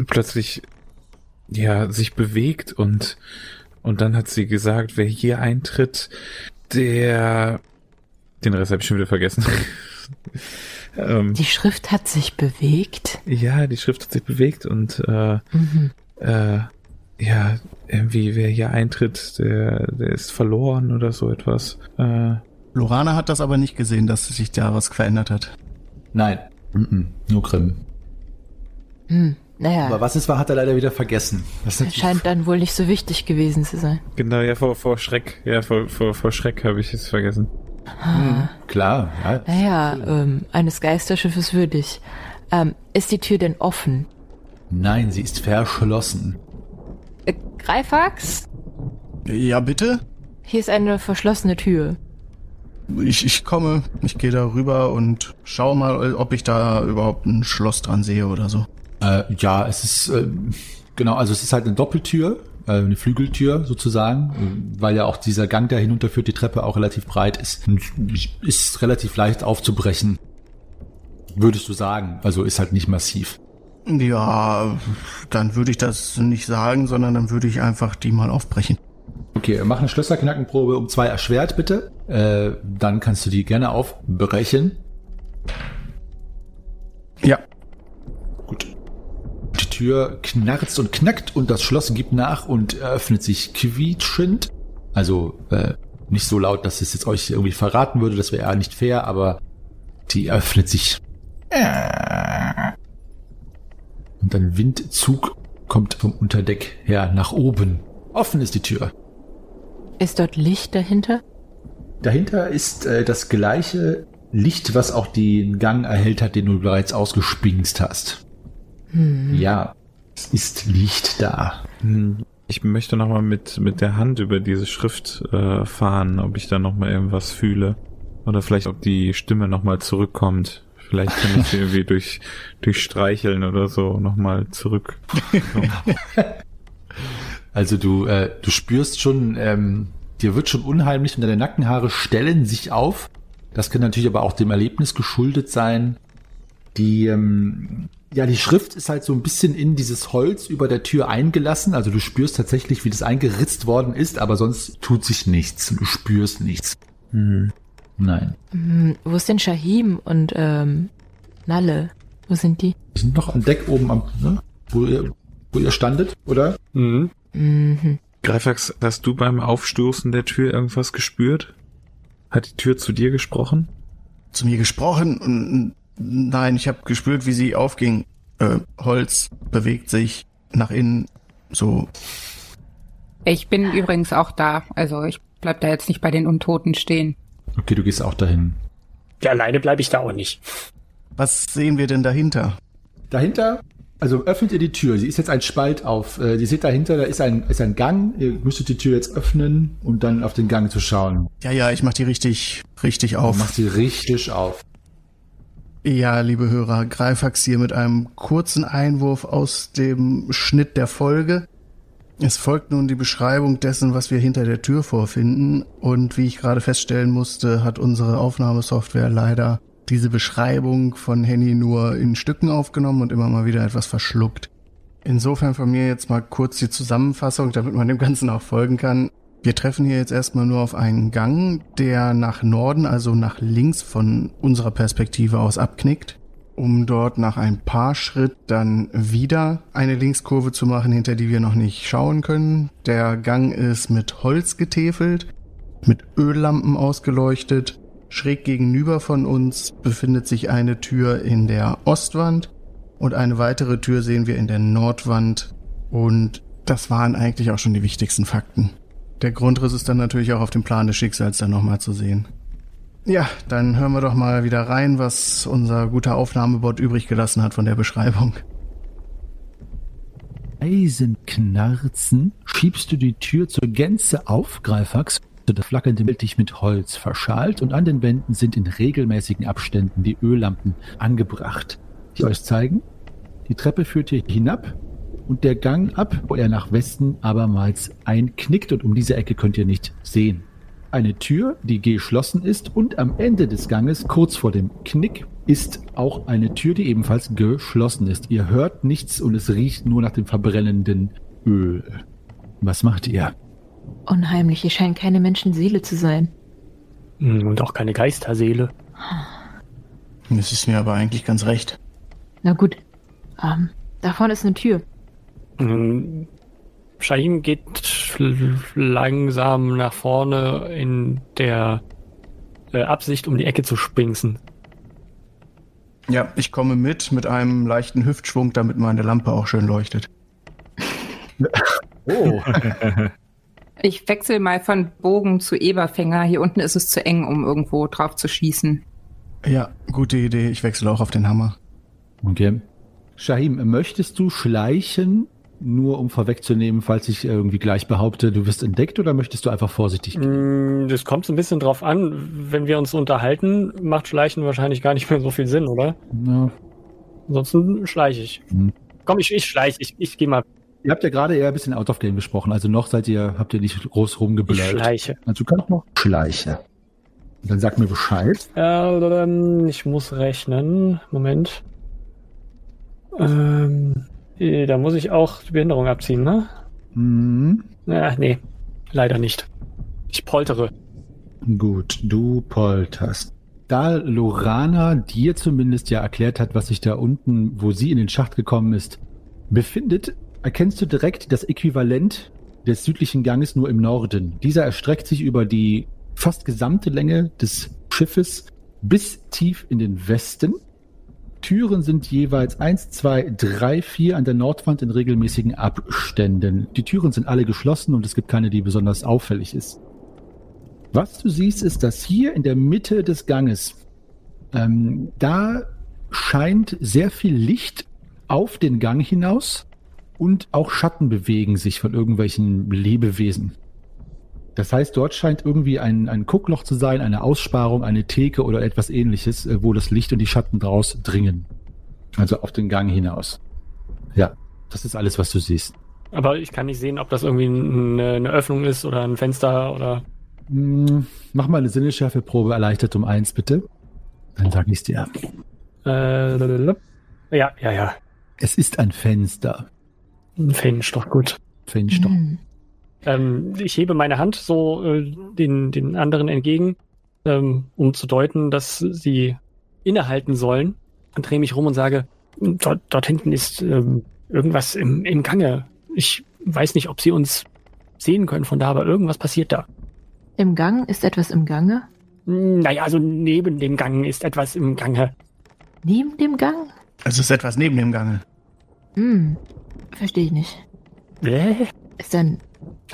Speaker 6: plötzlich ja sich bewegt und und dann hat sie gesagt, wer hier eintritt, der den Rest habe ich schon wieder vergessen. ähm,
Speaker 3: Die Schrift hat sich bewegt.
Speaker 6: ja, die Schrift hat sich bewegt und äh,
Speaker 3: Mhm.
Speaker 6: Äh, ja, irgendwie, wer hier eintritt, der, der ist verloren oder so etwas. Äh,
Speaker 7: Lorana hat das aber nicht gesehen, dass sich da was verändert hat.
Speaker 2: Nein. Mm-mm, nur Grimm.
Speaker 3: Hm. Naja,
Speaker 2: Aber was es war, hat er leider wieder vergessen. Das
Speaker 3: scheint dann wohl nicht so wichtig gewesen zu sein.
Speaker 6: genau, ja, vor, vor Schreck, ja, vor, vor, vor Schreck habe ich es vergessen.
Speaker 2: Klar, ja.
Speaker 3: Naja, ähm, eines Geisterschiffes würdig. Ähm, ist die Tür denn offen?
Speaker 2: Nein, sie ist verschlossen.
Speaker 3: Äh, Greifax?
Speaker 7: Ja, bitte?
Speaker 3: Hier ist eine verschlossene Tür.
Speaker 7: Ich, ich komme, ich gehe da rüber und schau mal, ob ich da überhaupt ein Schloss dran sehe oder so.
Speaker 2: Äh, ja, es ist äh, genau, also es ist halt eine Doppeltür, äh, eine Flügeltür sozusagen, äh, weil ja auch dieser Gang, der hinunterführt, die Treppe auch relativ breit ist und ist relativ leicht aufzubrechen. Würdest du sagen? Also ist halt nicht massiv.
Speaker 7: Ja, dann würde ich das nicht sagen, sondern dann würde ich einfach die mal aufbrechen.
Speaker 2: Okay, mach eine Schlösserknackenprobe um zwei erschwert, bitte. Äh, dann kannst du die gerne aufbrechen.
Speaker 7: Ja.
Speaker 2: Gut. Die Tür knarzt und knackt und das Schloss gibt nach und öffnet sich quietschend. Also äh, nicht so laut, dass es jetzt euch irgendwie verraten würde, das wäre ja nicht fair, aber die öffnet sich. Und ein Windzug kommt vom Unterdeck her nach oben. Offen ist die Tür.
Speaker 3: Ist dort Licht dahinter?
Speaker 2: Dahinter ist äh, das gleiche Licht, was auch den Gang erhellt hat, den du bereits ausgespingst hast. Ja. Es ist Licht da.
Speaker 6: Hm, Ich möchte nochmal mit, mit der Hand über diese Schrift äh, fahren, ob ich da nochmal irgendwas fühle. Oder vielleicht, ob die Stimme nochmal zurückkommt. Vielleicht kann ich sie irgendwie durch, durch Streicheln oder so nochmal zurück.
Speaker 2: Also du, äh, du spürst schon, ähm, dir wird schon unheimlich und deine Nackenhaare stellen sich auf. Das kann natürlich aber auch dem Erlebnis geschuldet sein. Die, ähm, ja, die Schrift ist halt so ein bisschen in dieses Holz über der Tür eingelassen. Also du spürst tatsächlich, wie das eingeritzt worden ist, aber sonst tut sich nichts. Du spürst nichts.
Speaker 6: Hm.
Speaker 2: Nein.
Speaker 3: Hm, wo ist denn Shahim und ähm, Nalle? Wo sind die?
Speaker 2: Die sind noch an Deck oben am, ne? wo, ihr, wo ihr standet, oder?
Speaker 4: Mhm.
Speaker 3: Mhm.
Speaker 6: Greifax, hast du beim Aufstoßen der Tür irgendwas gespürt? Hat die Tür zu dir gesprochen?
Speaker 7: Zu mir gesprochen nein, ich habe gespürt, wie sie aufging. Äh, Holz bewegt sich nach innen. So,
Speaker 5: Ich bin übrigens auch da. Also ich bleib da jetzt nicht bei den Untoten stehen.
Speaker 2: Okay, du gehst auch dahin.
Speaker 4: Ja, alleine bleibe ich da auch nicht.
Speaker 7: was sehen wir denn dahinter?
Speaker 2: Dahinter, also öffnet ihr die Tür. Sie ist jetzt ein Spalt auf. Äh, ihr seht dahinter, da ist ein, ist ein Gang. Ihr müsstet die Tür jetzt öffnen und dann auf den Gang zu schauen.
Speaker 7: Ja, ja, ich mach die richtig, richtig
Speaker 2: Auf.
Speaker 7: auf.
Speaker 2: Macht sie richtig auf.
Speaker 7: Ja, liebe Hörer, Greifax hier mit einem kurzen Einwurf aus dem Schnitt der Folge. Es folgt nun die Beschreibung dessen, was wir hinter der Tür vorfinden. Und wie ich gerade feststellen musste, hat unsere Aufnahmesoftware leider diese Beschreibung von Henny nur in Stücken aufgenommen und immer mal wieder etwas verschluckt. Insofern von mir jetzt mal kurz die Zusammenfassung, damit man dem Ganzen auch folgen kann. Wir treffen hier jetzt erstmal nur auf einen Gang, der nach Norden, also nach links von unserer Perspektive aus abknickt, um dort nach ein paar Schritt dann wieder eine Linkskurve zu machen, hinter die wir noch nicht schauen können. Der Gang ist mit Holz getäfelt, mit Öllampen ausgeleuchtet. Schräg gegenüber von uns befindet sich eine Tür in der Ostwand und eine weitere Tür sehen wir in der Nordwand. Und das waren eigentlich auch schon die wichtigsten Fakten. Der Grundriss ist dann natürlich auch auf dem Plan des Schicksals dann nochmal zu sehen. Ja, dann hören wir doch mal wieder rein, was unser guter Aufnahmebot übrig gelassen hat von der Beschreibung.
Speaker 2: Eisenknarzen schiebst du die Tür zur Gänze auf, Greifax. Das flackernde Bild dich mit Holz verschalt und an den Wänden sind in regelmäßigen Abständen die Öllampen angebracht, die euch zeigen, die Treppe führt hier hinab und der Gang ab, wo er nach Westen abermals einknickt und um diese Ecke könnt ihr nicht sehen. Eine Tür, die geschlossen ist und am Ende des Ganges, kurz vor dem Knick, ist auch eine Tür, die ebenfalls geschlossen ist. Ihr hört nichts und es riecht nur nach dem verbrennenden Öl. Was macht ihr?
Speaker 3: Unheimlich, hier scheint keine Menschenseele zu sein.
Speaker 4: Hm, Und auch keine Geisterseele.
Speaker 7: Das ist mir aber eigentlich ganz recht.
Speaker 3: Na gut. Ähm, da vorne ist eine Tür.
Speaker 4: Shahim geht langsam nach vorne in der äh, Absicht, um die Ecke zu spinksen.
Speaker 7: Ja, ich komme mit, mit einem leichten Hüftschwung, damit meine Lampe auch schön leuchtet.
Speaker 2: Oh,
Speaker 5: Ich wechsle mal von Bogen zu Eberfänger. Hier unten ist es zu eng, um irgendwo drauf zu schießen.
Speaker 7: Ja, gute Idee. Ich wechsle auch auf den Hammer.
Speaker 2: okay. Shahim, möchtest du schleichen, nur um vorwegzunehmen, falls ich irgendwie gleich behaupte, du wirst entdeckt oder möchtest du einfach vorsichtig gehen?
Speaker 4: Hm, Das kommt so ein bisschen drauf an. Wenn wir uns unterhalten, macht Schleichen wahrscheinlich gar nicht mehr so viel Sinn, oder?
Speaker 2: Ja.
Speaker 4: Ansonsten schleiche ich.
Speaker 2: Hm.
Speaker 4: Komm, ich, ich schleiche. Ich, ich gehe mal.
Speaker 2: Ihr habt ja gerade eher ein bisschen out of game gesprochen, also noch seid ihr, habt ihr nicht groß
Speaker 4: Ich
Speaker 2: rumgeblöd.
Speaker 4: schleiche.
Speaker 2: Also kannst noch schleichen. Und dann sag mir Bescheid.
Speaker 4: Ähm, ich muss rechnen. Moment. Äh, da muss ich auch die Behinderung abziehen, ne?
Speaker 2: Mhm.
Speaker 4: Ja, nee. Leider nicht. Ich poltere.
Speaker 2: Gut, du polterst. Da Lorana dir zumindest ja erklärt hat, was sich da unten, wo sie in den Schacht gekommen ist, befindet, erkennst du direkt das Äquivalent des südlichen Ganges nur im Norden. Dieser erstreckt sich über die fast gesamte Länge des Schiffes bis tief in den Westen. Türen sind jeweils eins, zwei, drei, vier an der Nordwand in regelmäßigen Abständen. Die Türen sind alle geschlossen und es gibt keine, die besonders auffällig ist. Was du siehst, ist, dass hier in der Mitte des Ganges, ähm, da scheint sehr viel Licht auf den Gang hinaus Und auch Schatten bewegen sich von irgendwelchen Lebewesen. Das heißt, dort scheint irgendwie ein, ein Guckloch zu sein, eine Aussparung, eine Theke oder etwas ähnliches, äh, wo das Licht und die Schatten draus dringen. Also auf den Gang hinaus. Ja, das ist alles, was du siehst.
Speaker 4: Aber ich kann nicht sehen, ob das irgendwie eine, eine Öffnung ist oder ein Fenster oder.
Speaker 2: Hm, mach mal eine Sinneschärfeprobe erleichtert um eins, bitte. Dann sag ich's dir.
Speaker 4: Äh, ja, ja, ja.
Speaker 2: Es ist ein Fenster.
Speaker 4: Ein Fenster, gut.
Speaker 2: Fenster.
Speaker 3: Hm.
Speaker 4: Ähm, ich hebe meine Hand so äh, den, den anderen entgegen, ähm, um zu deuten, dass sie innehalten sollen und drehe mich rum und sage, dort, dort hinten ist ähm, irgendwas im, im Gange. Ich weiß nicht, ob sie uns sehen können von da, aber irgendwas passiert da.
Speaker 3: Im Gang ist etwas im Gange?
Speaker 4: Naja, also neben dem Gang ist etwas im Gange.
Speaker 3: Neben dem Gang?
Speaker 7: Also ist etwas neben dem Gange.
Speaker 3: Hm, verstehe ich nicht.
Speaker 4: Äh?
Speaker 3: Ist dann,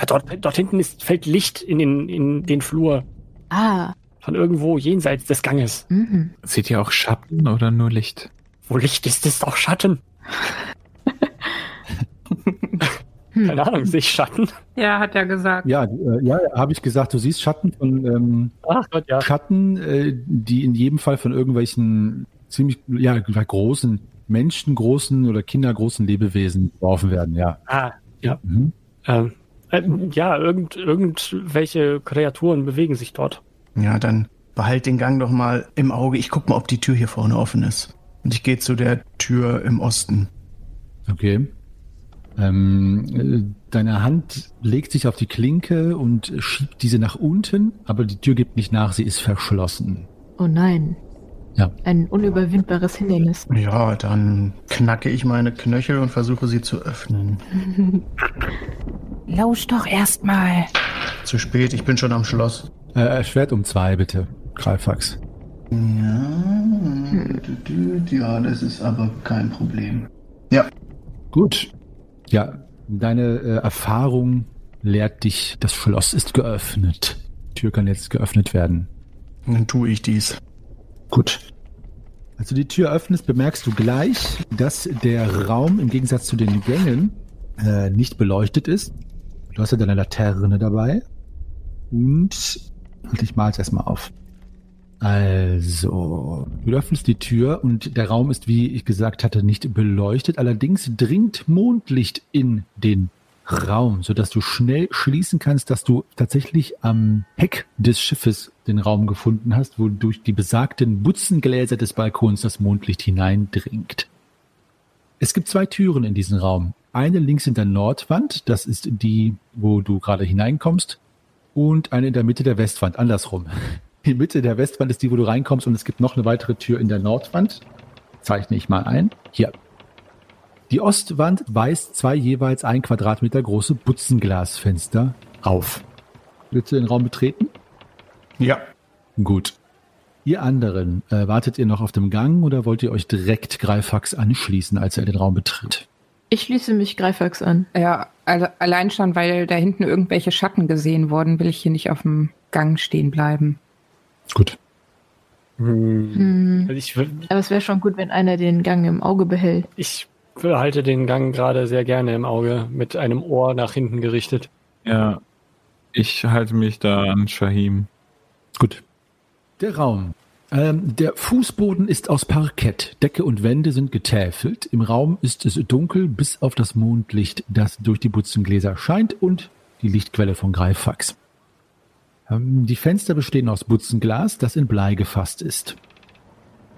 Speaker 4: dort, dort hinten ist, fällt Licht in den, in den Flur
Speaker 3: ah,
Speaker 4: von irgendwo jenseits des Ganges.
Speaker 3: mhm.
Speaker 6: Seht ihr auch Schatten oder nur Licht?
Speaker 4: Wo Licht ist, ist auch Schatten. Keine Ahnung, sehe ich Schatten?
Speaker 5: Ja, hat er gesagt.
Speaker 2: Ja, äh, ja, habe ich gesagt, du siehst Schatten von ähm,
Speaker 4: Ach Gott, ja.
Speaker 2: Schatten, äh, die in jedem Fall von irgendwelchen ziemlich ja, großen Menschen, großen oder kindergroßen Lebewesen geworfen werden, ja.
Speaker 4: Ah, ja.
Speaker 2: Mhm.
Speaker 4: Ähm, äh, ja, irgend, irgendwelche Kreaturen bewegen sich dort.
Speaker 7: Ja, dann behalt den Gang doch mal im Auge. Ich guck mal, ob die Tür hier vorne offen ist. Und ich gehe zu der Tür im Osten.
Speaker 2: Okay. Ähm, äh, deine Hand legt sich auf die Klinke und schiebt diese nach unten, aber die Tür gibt nicht nach, sie ist verschlossen.
Speaker 3: Oh nein.
Speaker 2: Ja.
Speaker 3: Ein unüberwindbares Hindernis.
Speaker 7: Ja, dann knacke ich meine Knöchel und versuche sie zu öffnen.
Speaker 5: Lausch doch erstmal.
Speaker 7: Zu spät, ich bin schon am Schloss.
Speaker 2: Äh, Schwert um zwei, bitte. Greifax.
Speaker 7: Ja, ja, das ist aber kein Problem. Ja,
Speaker 2: Gut. Ja, deine äh, Erfahrung lehrt dich, das Schloss ist geöffnet. Die Tür kann jetzt geöffnet werden.
Speaker 7: dann tue ich dies.
Speaker 2: Gut. Als du die Tür öffnest, bemerkst du gleich, dass der Raum im Gegensatz zu den Gängen äh, nicht beleuchtet ist. Du hast ja deine Laterne dabei. Und halt, ich mal's erstmal auf. Also, du öffnest die Tür und der Raum ist, wie ich gesagt hatte, nicht beleuchtet. Allerdings dringt Mondlicht in den Raum, sodass du schnell schließen kannst, dass du tatsächlich am Heck des Schiffes den Raum gefunden hast, wo durch die besagten Butzengläser des Balkons das Mondlicht hineindringt. Es gibt zwei Türen in diesem Raum. Eine links in der Nordwand, das ist die, wo du gerade hineinkommst, und eine in der Mitte der Westwand, andersrum. Die Mitte der Westwand ist die, wo du reinkommst, und es gibt noch eine weitere Tür in der Nordwand. Zeichne ich mal ein. Hier. Die Ostwand weist zwei jeweils ein Quadratmeter große Butzenglasfenster auf. Willst du den Raum betreten?
Speaker 7: Ja,
Speaker 2: Gut. Ihr anderen, äh, wartet ihr noch auf dem Gang oder wollt ihr euch direkt Greifax anschließen, als er den Raum betritt?
Speaker 3: Ich schließe mich Greifax an.
Speaker 5: Ja, also allein schon, weil da hinten irgendwelche Schatten gesehen wurden, will ich hier nicht auf dem Gang stehen bleiben.
Speaker 2: Gut.
Speaker 3: Hm.
Speaker 4: Also ich, will-
Speaker 3: Aber es wäre schon gut, wenn einer den Gang im Auge behält.
Speaker 4: ich behalte den Gang gerade sehr gerne im Auge, mit einem Ohr nach hinten gerichtet.
Speaker 6: Ja, ich halte mich da an Shahim.
Speaker 2: Gut. Der Raum. Ähm, der Fußboden ist aus Parkett. Decke und Wände sind getäfelt. Im Raum ist es dunkel, bis auf das Mondlicht, das durch die Butzengläser scheint und die Lichtquelle von Greifax. Ähm, die Fenster bestehen aus Butzenglas, das in Blei gefasst ist.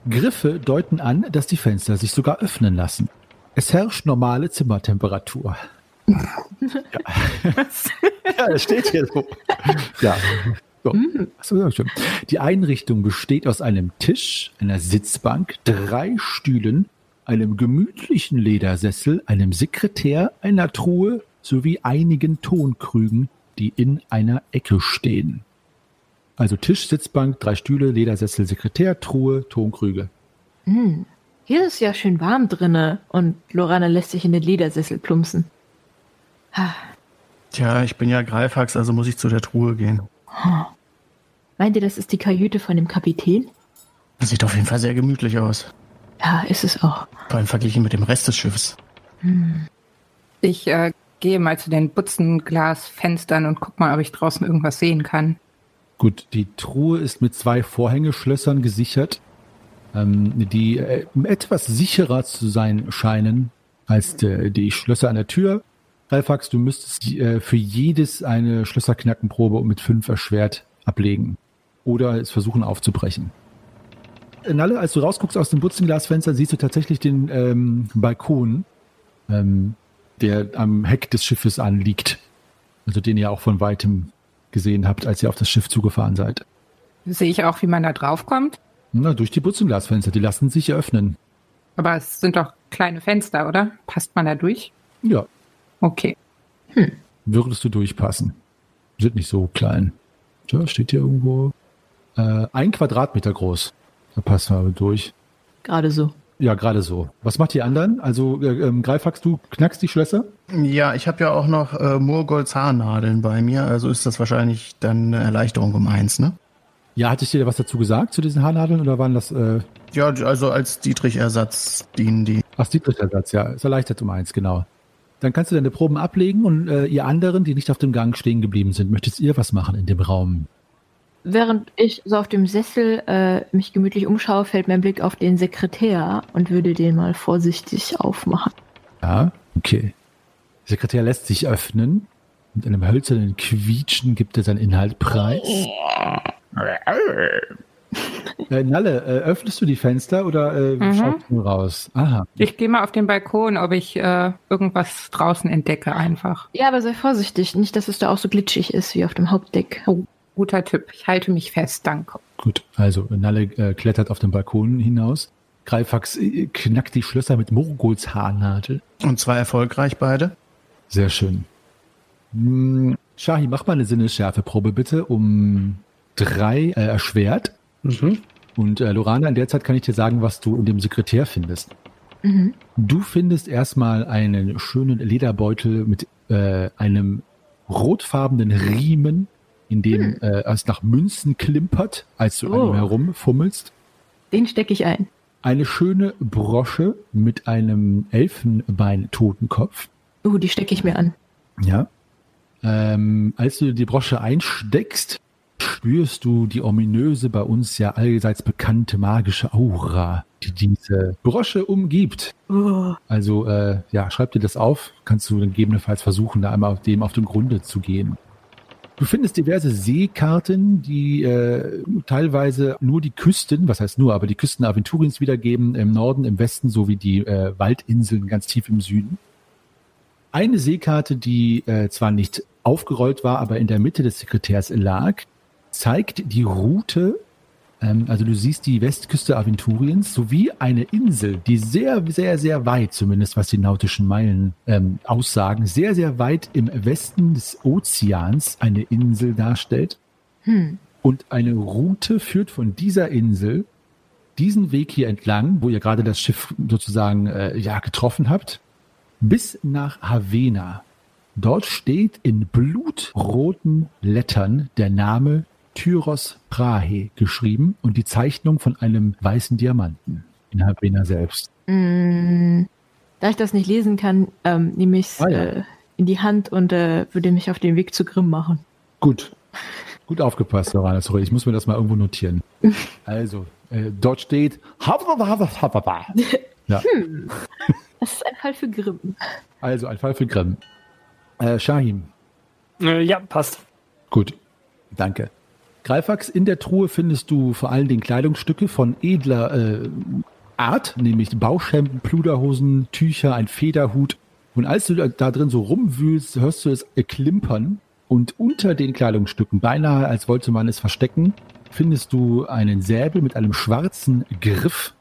Speaker 2: Griffe deuten an, dass die Fenster sich sogar öffnen lassen. Es herrscht normale Zimmertemperatur. ja. ja, das steht hier so. Ja. So. Achso, ja, stimmt. Die Einrichtung besteht aus einem Tisch, einer Sitzbank, drei Stühlen, einem gemütlichen Ledersessel, einem Sekretär, einer Truhe sowie einigen Tonkrügen, die in einer Ecke stehen. Also Tisch, Sitzbank, drei Stühle, Ledersessel, Sekretär, Truhe, Tonkrüge.
Speaker 3: Hm. Hier ist es ja schön warm drinne und Lorana lässt sich in den Ledersessel plumpsen. Ha.
Speaker 7: tja, ich bin ja Greifax, also muss ich zu der Truhe gehen.
Speaker 3: Meint ihr, das ist die Kajüte von dem Kapitän?
Speaker 7: Das sieht auf jeden Fall sehr gemütlich aus.
Speaker 3: Ja, ist es auch.
Speaker 7: Vor allem verglichen mit dem Rest des Schiffes.
Speaker 5: Ich äh, gehe mal zu den Butzenglasfenstern und guck mal, ob ich draußen irgendwas sehen kann.
Speaker 2: Gut, die Truhe ist mit zwei Vorhängeschlössern gesichert, ähm, die äh, etwas sicherer zu sein scheinen als die, die Schlösser an der Tür. Ralfax, du müsstest äh, für jedes eine Schlösserknackenprobe mit fünf erschwert ablegen oder es versuchen aufzubrechen. Nalle, als du rausguckst aus dem Butzenglasfenster, siehst du tatsächlich den ähm, Balkon, ähm, der am Heck des Schiffes anliegt. Also den ihr auch von weitem gesehen habt, als ihr auf das Schiff zugefahren seid.
Speaker 5: Sehe ich auch, wie man da draufkommt?
Speaker 2: Na, durch die Butzenglasfenster, die lassen sich öffnen.
Speaker 5: Aber es sind doch kleine Fenster, oder? Passt man da durch?
Speaker 2: Ja,
Speaker 5: Okay.
Speaker 2: würdest du durchpassen. Sind nicht so klein. Tja, steht hier irgendwo äh, ein Quadratmeter groß. Da passen wir aber durch.
Speaker 3: Gerade so.
Speaker 2: Ja, gerade so. Was macht die anderen? Also, äh, ähm, Greifax, du knackst die Schlösser?
Speaker 7: Ja, ich habe ja auch noch äh, Murgolds Haarnadeln bei mir, also ist das wahrscheinlich dann eine Erleichterung um eins, ne?
Speaker 2: Ja, hatte ich dir was dazu gesagt, zu diesen Haarnadeln, oder waren das, äh,
Speaker 7: Ja, also als Dietrich-Ersatz dienen die.
Speaker 2: ach, Dietrich-Ersatz, ja, ist erleichtert um eins, genau. Dann kannst du deine Proben ablegen und äh, ihr anderen, die nicht auf dem Gang stehen geblieben sind, möchtet ihr was machen in dem Raum?
Speaker 3: Während ich so auf dem Sessel äh, mich gemütlich umschaue, fällt mein Blick auf den Sekretär und würde den mal vorsichtig aufmachen.
Speaker 2: Ja, okay. Der Sekretär lässt sich öffnen. Mit einem hölzernen Quietschen gibt er seinen Inhalt preis. Äh, Nalle, äh, öffnest du die Fenster oder äh,
Speaker 5: Mhm.
Speaker 2: schaust du raus? Aha.
Speaker 5: Ich gehe mal auf den Balkon, ob ich äh, irgendwas draußen entdecke einfach.
Speaker 3: Ja, aber sei vorsichtig, nicht, dass es da auch so glitschig ist wie auf dem Hauptdeck.
Speaker 5: Oh, guter Tipp. Ich halte mich fest, danke.
Speaker 2: Gut, also Nalle äh, klettert auf den Balkon hinaus. Greifax äh, knackt die Schlösser mit Morgols Haarnadel.
Speaker 7: Und zwar erfolgreich beide.
Speaker 2: Sehr schön. Hm, Shahi, mach mal eine Sinnesschärfeprobe bitte um drei äh, erschwert.
Speaker 4: Mhm.
Speaker 2: Und äh, Lorana, in der Zeit kann ich dir sagen, was du in dem Sekretär findest.
Speaker 3: Mhm.
Speaker 2: Du findest erstmal einen schönen Lederbeutel mit äh, einem rotfarbenen Riemen, in dem äh, es nach Münzen klimpert, als du an
Speaker 3: Oh.
Speaker 2: ihm herumfummelst.
Speaker 3: Den stecke ich ein.
Speaker 2: Eine schöne Brosche mit einem Elfenbein-Totenkopf.
Speaker 3: Uh, die stecke ich mir an.
Speaker 2: Ja. Ähm, als du die Brosche einsteckst, spürst du die ominöse, bei uns ja allseits bekannte magische Aura, die diese Brosche umgibt.
Speaker 3: Oh.
Speaker 2: Also, äh, ja, schreib dir das auf. Kannst du gegebenenfalls versuchen, da einmal auf dem auf den Grunde zu gehen. Du findest diverse Seekarten, die äh, teilweise nur die Küsten, was heißt nur, aber die Küsten Aventuriens wiedergeben, im Norden, im Westen sowie die äh, Waldinseln ganz tief im Süden. Eine Seekarte, die äh, zwar nicht aufgerollt war, aber in der Mitte des Sekretärs lag, zeigt die Route, ähm, also du siehst die Westküste Aventuriens sowie eine Insel, die sehr, sehr, sehr weit, zumindest was die nautischen Meilen ähm, aussagen, sehr, sehr weit im Westen des Ozeans eine Insel darstellt.
Speaker 3: Hm.
Speaker 2: Und eine Route führt von dieser Insel diesen Weg hier entlang, wo ihr gerade das Schiff sozusagen äh, ja getroffen habt, bis nach Havena. Dort steht in blutroten Lettern der Name Tyros Prahe geschrieben und die Zeichnung von einem weißen Diamanten in Havena selbst.
Speaker 3: Mm, da ich das nicht lesen kann, ähm, nehme ich es
Speaker 2: Ah, ja.
Speaker 3: äh, in die Hand und äh, würde mich auf den Weg zu Grimm machen.
Speaker 2: Gut. Gut aufgepasst, Lorana. Sorry, ich muss mir das mal irgendwo notieren. Also, äh, dort steht ja,
Speaker 3: Das ist ein Fall für Grimm.
Speaker 2: also ein Fall für Grimm. Äh, Shahim,
Speaker 4: Äh, ja, passt.
Speaker 2: Gut, danke. Greifax, in der Truhe findest du vor allen Dingen Kleidungsstücke von edler äh, Art, nämlich Bauchhemden, Pluderhosen, Tücher, ein Federhut. Und als du da, drin so rumwühlst, hörst du es klimpern. Und unter den Kleidungsstücken, beinahe als wollte man es verstecken, findest du einen Säbel mit einem schwarzen Griff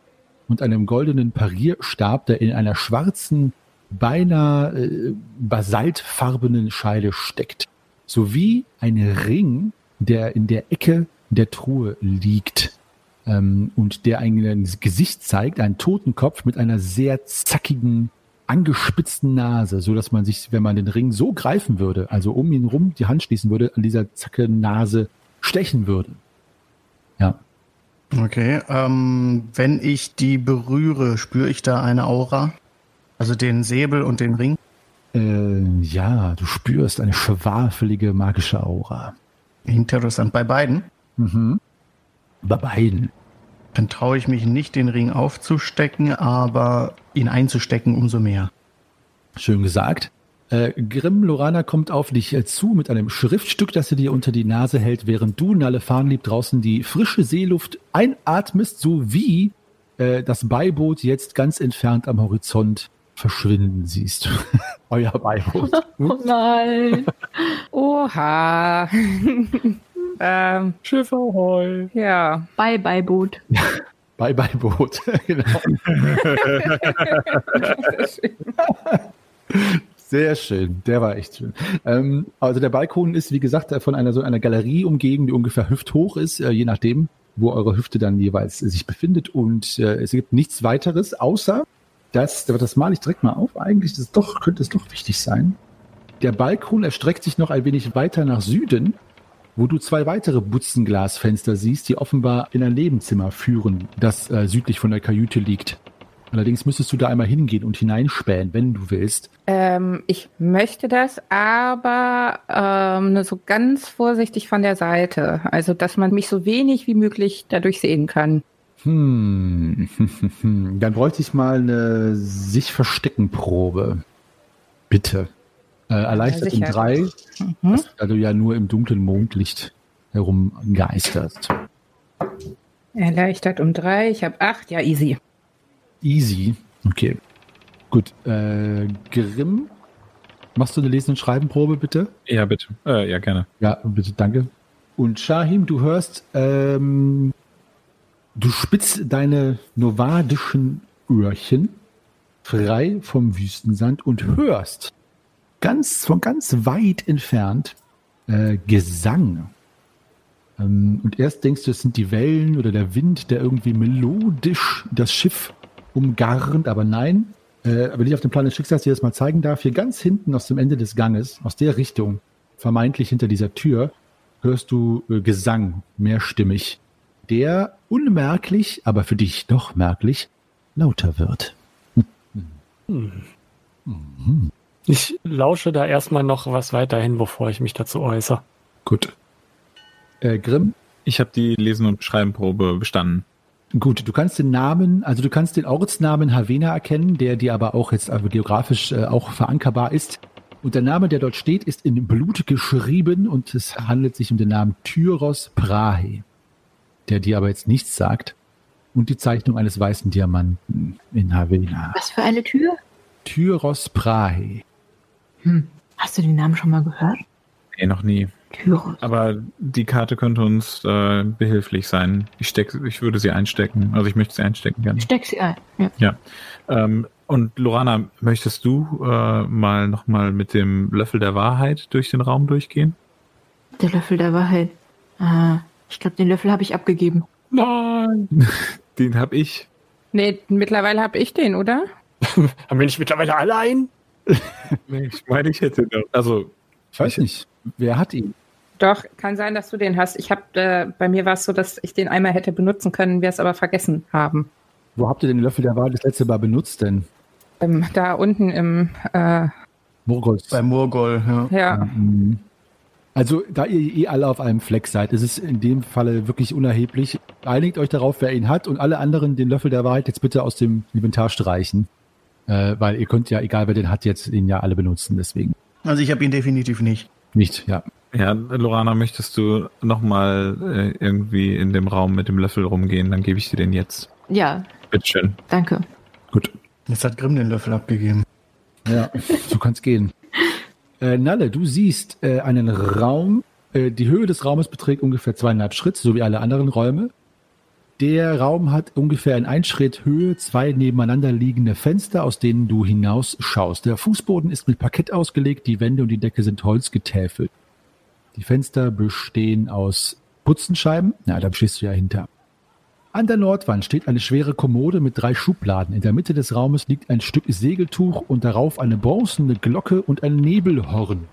Speaker 2: und einem goldenen Parierstab, der in einer schwarzen, beinahe äh, basaltfarbenen Scheide steckt sowie ein Ring, der in der Ecke der Truhe liegt ähm, und der ein Gesicht zeigt, einen Totenkopf mit einer sehr zackigen, angespitzten Nase, so dass man sich, wenn man den Ring so greifen würde, also um ihn rum die Hand schließen würde, an dieser zackigen Nase stechen würde. Ja.
Speaker 7: Okay, ähm, wenn ich die berühre, spüre ich da eine Aura? Also den Säbel und den Ring?
Speaker 2: Äh, ja, du spürst eine schwafelige magische Aura.
Speaker 7: Interessant. Bei beiden?
Speaker 2: Mhm. Bei beiden.
Speaker 7: Dann traue ich mich nicht, den Ring aufzustecken, aber ihn einzustecken umso mehr.
Speaker 2: Schön gesagt. Äh, Grimm Lorana kommt auf dich äh, zu mit einem Schriftstück, das sie dir unter die Nase hält, während du, Nalle Farnlieb, draußen die frische Seeluft einatmest, sowie äh, das Beiboot jetzt ganz entfernt am Horizont verschwinden siehst. Euer Beiboot.
Speaker 3: Oh nein.
Speaker 5: Oha. ähm,
Speaker 4: Schiff ahoi.
Speaker 5: ja.
Speaker 3: Bye, bye, Boot.
Speaker 2: Bye Beiboot. genau. Sehr schön, der war echt schön. Ähm, also der Balkon ist, wie gesagt, von einer so einer Galerie umgeben, die ungefähr hüfthoch ist, äh, je nachdem, wo eure Hüfte dann jeweils äh, sich befindet. Und äh, es gibt nichts weiteres, außer dass, das male ich direkt mal auf, eigentlich das doch, könnte es doch wichtig sein. Der Balkon erstreckt sich noch ein wenig weiter nach Süden, wo du zwei weitere Butzenglasfenster siehst, die offenbar in ein Nebenzimmer führen, das äh, südlich von der Kajüte liegt. Allerdings müsstest du da einmal hingehen und hineinspähen, wenn du willst.
Speaker 5: Ähm, ich möchte das, aber ähm, nur so ganz vorsichtig von der Seite. Also, dass man mich so wenig wie möglich dadurch sehen kann.
Speaker 2: Hm, dann bräuchte ich mal eine sich verstecken Probe. Bitte. Äh, erleichtert um drei,
Speaker 5: Mhm.
Speaker 2: da du ja nur im dunklen Mondlicht herumgeisterst.
Speaker 5: Erleichtert um drei. Ich habe acht. Ja, easy.
Speaker 2: Easy. Okay. Gut. Äh, Grimm, machst du eine Lesen- und Schreibenprobe, bitte?
Speaker 6: Ja, bitte. Äh, ja, gerne.
Speaker 2: Ja, bitte, danke. Und Shahim, du hörst, ähm, du spitzt deine novadischen Öhrchen frei vom Wüstensand und hörst ganz von ganz weit entfernt äh, Gesang. Ähm, und erst denkst du, es sind die Wellen oder der Wind, der irgendwie melodisch das Schiff umgarnt, aber nein. Äh, wenn ich auf dem Plan des Schicksals dir das mal zeigen darf, hier ganz hinten aus dem Ende des Ganges, aus der Richtung, vermeintlich hinter dieser Tür, hörst du äh, Gesang, mehrstimmig, der unmerklich, aber für dich doch merklich, lauter wird.
Speaker 4: Ich lausche da erstmal noch was weiterhin, bevor ich mich dazu äußere.
Speaker 6: Gut.
Speaker 2: Äh, Grimm,
Speaker 6: Ich habe die Lesen- und Schreibenprobe bestanden.
Speaker 2: gut, du kannst den Namen, also du kannst den Ortsnamen Havena erkennen, der dir aber auch jetzt also geografisch äh, auch verankerbar ist. Und der Name, der dort steht, ist in Blut geschrieben und es handelt sich um den Namen Tyros Prahe, der dir aber jetzt nichts sagt. Und die Zeichnung eines weißen Diamanten in Havena.
Speaker 3: Was für eine Tür?
Speaker 2: Tyros Prahe.
Speaker 3: Hast du den Namen schon mal gehört?
Speaker 6: Nee, noch nie.
Speaker 3: Tyros.
Speaker 6: Aber die Karte könnte uns äh, behilflich sein. Ich steck, ich würde sie einstecken. Also ich möchte sie einstecken gerne.
Speaker 3: Steck sie ein. Ja.
Speaker 6: Ja. Ähm, und Lorana, möchtest du äh, mal nochmal mit dem Löffel der Wahrheit durch den Raum durchgehen?
Speaker 3: Der Löffel der Wahrheit. Ah, ich glaube, den Löffel habe ich abgegeben.
Speaker 4: Nein!
Speaker 6: Den hab ich.
Speaker 5: Nee, mittlerweile habe ich den, oder?
Speaker 4: Haben wir nicht mittlerweile alle einen?
Speaker 6: Ich meine, ich hätte noch. Also,
Speaker 2: Ich weiß nicht, wer hat ihn?
Speaker 5: Doch, kann sein, dass du den hast. Ich habe, äh, bei mir war es so, dass ich den einmal hätte benutzen können, wir es aber vergessen haben.
Speaker 2: Wo habt ihr den Löffel der Wahl das letzte Mal benutzt denn?
Speaker 5: Ähm, da unten im, äh,
Speaker 2: Murgos.
Speaker 7: Bei Murgol, ja.
Speaker 5: ja,
Speaker 2: Mhm. Also, da ihr eh alle auf einem Fleck seid, ist es in dem Falle wirklich unerheblich. Einigt euch darauf, wer ihn hat und alle anderen den Löffel der Wahrheit jetzt bitte aus dem Inventar streichen. Äh, weil ihr könnt ja, egal wer den hat, jetzt ihn ja alle benutzen, deswegen.
Speaker 7: Also ich habe ihn definitiv nicht.
Speaker 2: Nicht, ja.
Speaker 6: ja, Lorana, möchtest du nochmal äh, irgendwie in dem Raum mit dem Löffel rumgehen? Dann gebe ich dir den jetzt.
Speaker 3: Ja,
Speaker 6: Bitteschön.
Speaker 3: danke.
Speaker 6: Gut.
Speaker 7: Jetzt hat Grimm den Löffel abgegeben.
Speaker 2: Ja, so kann's gehen. Äh, Nalle, du siehst äh, einen Raum. Äh, die Höhe des Raumes beträgt ungefähr zweieinhalb Schritt, so wie alle anderen Räume. Der Raum hat ungefähr in ein Schritt Höhe zwei nebeneinander liegende Fenster, aus denen du hinaus schaust. Der Fußboden ist mit Parkett ausgelegt, die Wände und die Decke sind holzgetäfelt. Die Fenster bestehen aus Putzenscheiben. Na, da stehst du ja hinter. An der Nordwand steht eine schwere Kommode mit drei Schubladen. In der Mitte des Raumes liegt ein Stück Segeltuch und darauf eine bronzene Glocke und ein Nebelhorn.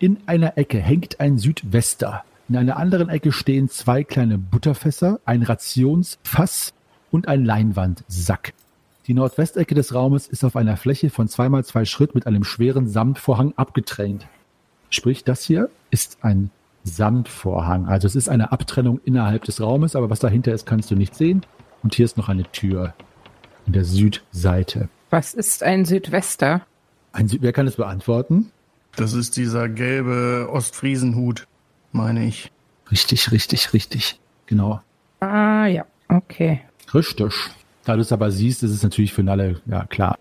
Speaker 2: In einer Ecke hängt ein Südwester. In einer anderen Ecke stehen zwei kleine Butterfässer, ein Rationsfass und ein Leinwandsack. Die Nordwestecke des Raumes ist auf einer Fläche von zweimal zwei Schritt mit einem schweren Samtvorhang abgetrennt. Sprich, das hier ist ein Samtvorhang. Also es ist eine Abtrennung innerhalb des Raumes, aber was dahinter ist, kannst du nicht sehen. Und hier ist noch eine Tür an der Südseite.
Speaker 5: Was ist ein Südwester?
Speaker 2: Ein Süd Wer kann es beantworten?
Speaker 7: Das ist dieser gelbe Ostfriesenhut, meine ich.
Speaker 2: Richtig, richtig, richtig. Genau.
Speaker 5: Ah, ja. Okay.
Speaker 2: Richtig. Da du es aber siehst, ist es natürlich für alle, ja klar.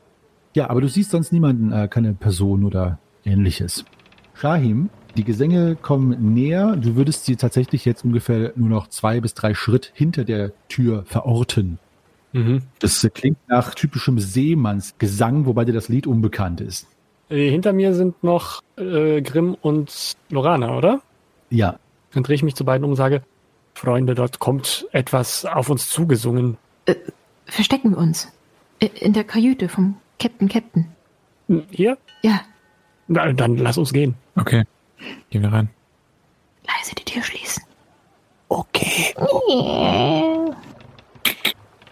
Speaker 2: Ja, aber du siehst sonst niemanden, äh, keine Person oder ähnliches. Shahim, die Gesänge kommen näher. Du würdest sie tatsächlich jetzt ungefähr nur noch zwei bis drei Schritt hinter der Tür verorten.
Speaker 4: Mhm.
Speaker 2: Das äh, klingt nach typischem Seemannsgesang, wobei dir das Lied unbekannt ist.
Speaker 4: Äh, hinter mir sind noch äh, Grimm und Lorana, oder?
Speaker 2: Ja,
Speaker 4: Dann drehe ich mich zu beiden um und sage, Freunde, dort kommt etwas auf uns zugesungen.
Speaker 3: Verstecken wir uns. I- In der Kajüte vom Captain Captain.
Speaker 4: Hier?
Speaker 3: Ja,
Speaker 4: Na, dann lass uns gehen.
Speaker 6: Okay. Gehen wir rein.
Speaker 3: leise die Tür schließen.
Speaker 4: Okay.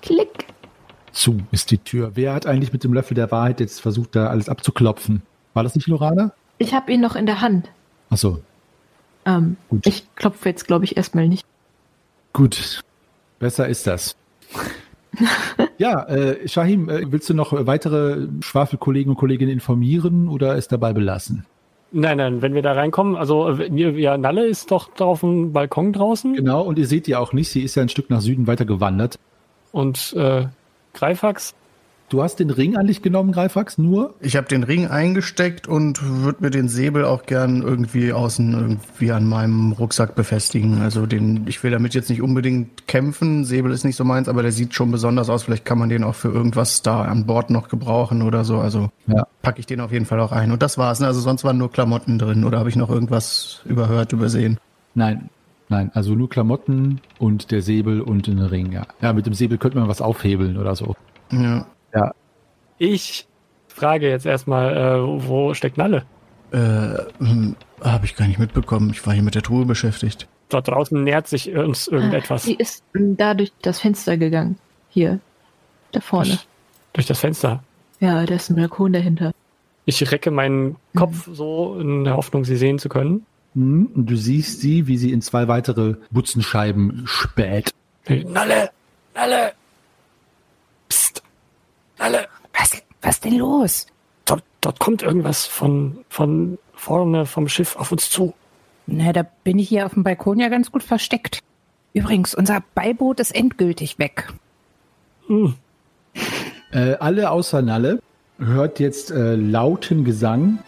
Speaker 3: Klick.
Speaker 2: zu ist die Tür. Wer hat eigentlich mit dem Löffel der Wahrheit jetzt versucht, da alles abzuklopfen? War das nicht Lorana?
Speaker 3: Ich habe ihn noch in der Hand.
Speaker 2: Achso,
Speaker 3: Ähm,
Speaker 2: Gut.
Speaker 3: Ich klopfe jetzt, glaube ich, erstmal nicht.
Speaker 2: gut. Besser ist das. ja, äh, Shahim, äh, willst du noch weitere Schwafelkollegen und Kolleginnen informieren oder es dabei belassen?
Speaker 4: Nein, nein, wenn wir da reinkommen, also äh, ja, Nalle ist doch da auf dem Balkon draußen
Speaker 2: Genau, und ihr seht die auch nicht. Sie ist ja ein Stück nach Süden weiter gewandert.
Speaker 4: und äh, Greifax.
Speaker 2: Du hast den Ring an dich genommen, Greifax, nur?
Speaker 7: Ich habe den Ring eingesteckt und würde mir den Säbel auch gern irgendwie außen irgendwie an meinem Rucksack befestigen. Also den, ich will damit jetzt nicht unbedingt kämpfen. Säbel ist nicht so meins, aber der sieht schon besonders aus. Vielleicht kann man den auch für irgendwas da an Bord noch gebrauchen oder so. Also
Speaker 2: Ja.
Speaker 7: packe ich den auf jeden Fall auch ein. Und das war's. Ne? Also sonst waren nur Klamotten drin. Oder habe ich noch irgendwas überhört, übersehen?
Speaker 2: Nein, nein, also nur Klamotten und der Säbel und ein Ring, ja. Ja, mit dem Säbel könnte man was aufhebeln oder so.
Speaker 7: Ja.
Speaker 2: Ja,
Speaker 4: Ich frage jetzt erstmal, äh, wo steckt Nalle?
Speaker 7: Äh, hm, habe ich gar nicht mitbekommen. Ich war hier mit der Truhe beschäftigt.
Speaker 4: Dort draußen nähert sich uns irgendetwas
Speaker 3: Sie ist da durch das Fenster gegangen. Hier. Da vorne.
Speaker 4: durch das Fenster.
Speaker 3: Ja, da ist ein Balkon dahinter.
Speaker 4: Ich recke meinen Kopf so in der Hoffnung, sie sehen zu können.
Speaker 2: Mhm, Und du siehst sie, wie sie in zwei weitere Butzenscheiben späht.
Speaker 4: Nalle! Nalle! Nalle!
Speaker 5: Was, was denn los?
Speaker 4: Dort, dort kommt irgendwas von, von vorne vom Schiff auf uns zu.
Speaker 5: Na, da bin ich hier auf dem Balkon ja ganz gut versteckt. Übrigens, unser Beiboot ist endgültig weg.
Speaker 4: Hm.
Speaker 2: Äh, alle außer Nalle hört jetzt äh, lauten Gesang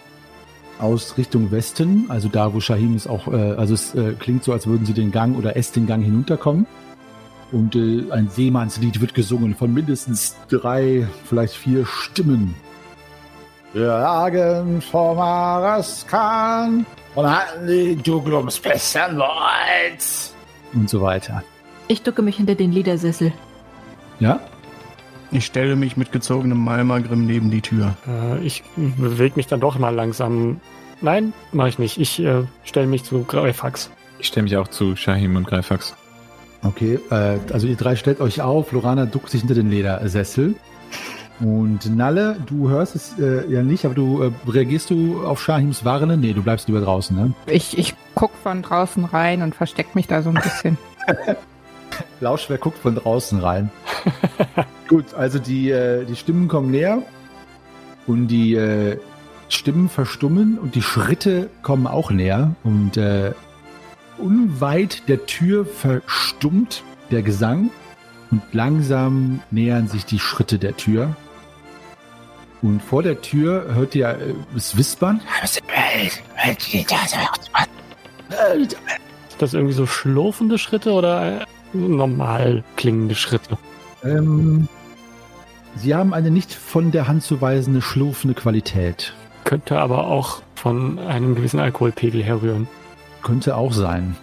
Speaker 2: aus Richtung Westen, also da, wo Shahim ist auch, äh, also es äh, klingt so, als würden sie den Gang oder es den Gang hinunterkommen. Und äh, ein Seemannslied wird gesungen von mindestens drei, vielleicht vier Stimmen. Wir jagen vom Areskan und halten die Duglums Pässern weit. Und so weiter.
Speaker 3: Ich ducke mich hinter den Ledersessel.
Speaker 2: Ja?
Speaker 7: Ich stelle mich mit gezogenem Malmagrim neben die Tür.
Speaker 4: Äh, ich bewege mich dann doch mal langsam. Nein, mache ich nicht. Ich äh, stelle mich zu Greifax.
Speaker 6: Ich stelle mich auch zu Shahim und Greifax.
Speaker 2: Okay, äh, also ihr drei stellt euch auf. Lorana duckt sich hinter den Ledersessel. Und Nalle, du hörst es äh, ja nicht, aber du äh, reagierst du auf Shahims Warne? Nee, du bleibst lieber draußen, ne?
Speaker 5: Ich, ich guck von draußen rein und versteck mich da so ein bisschen.
Speaker 2: Lauschwer guckt von draußen rein. Gut, also die, äh, die Stimmen kommen näher und die äh, Stimmen verstummen und die Schritte kommen auch näher und äh, unweit der Tür verstummt der Gesang und langsam nähern sich die Schritte der Tür. Und vor der Tür hört ihr äh, es Wispern.
Speaker 4: Ist das irgendwie so schlurfende Schritte oder äh, normal klingende Schritte?
Speaker 2: Ähm, sie haben eine nicht von der Hand zu weisende schlurfende Qualität.
Speaker 4: Könnte aber auch von einem gewissen Alkoholpegel herrühren.
Speaker 2: Könnte auch sein.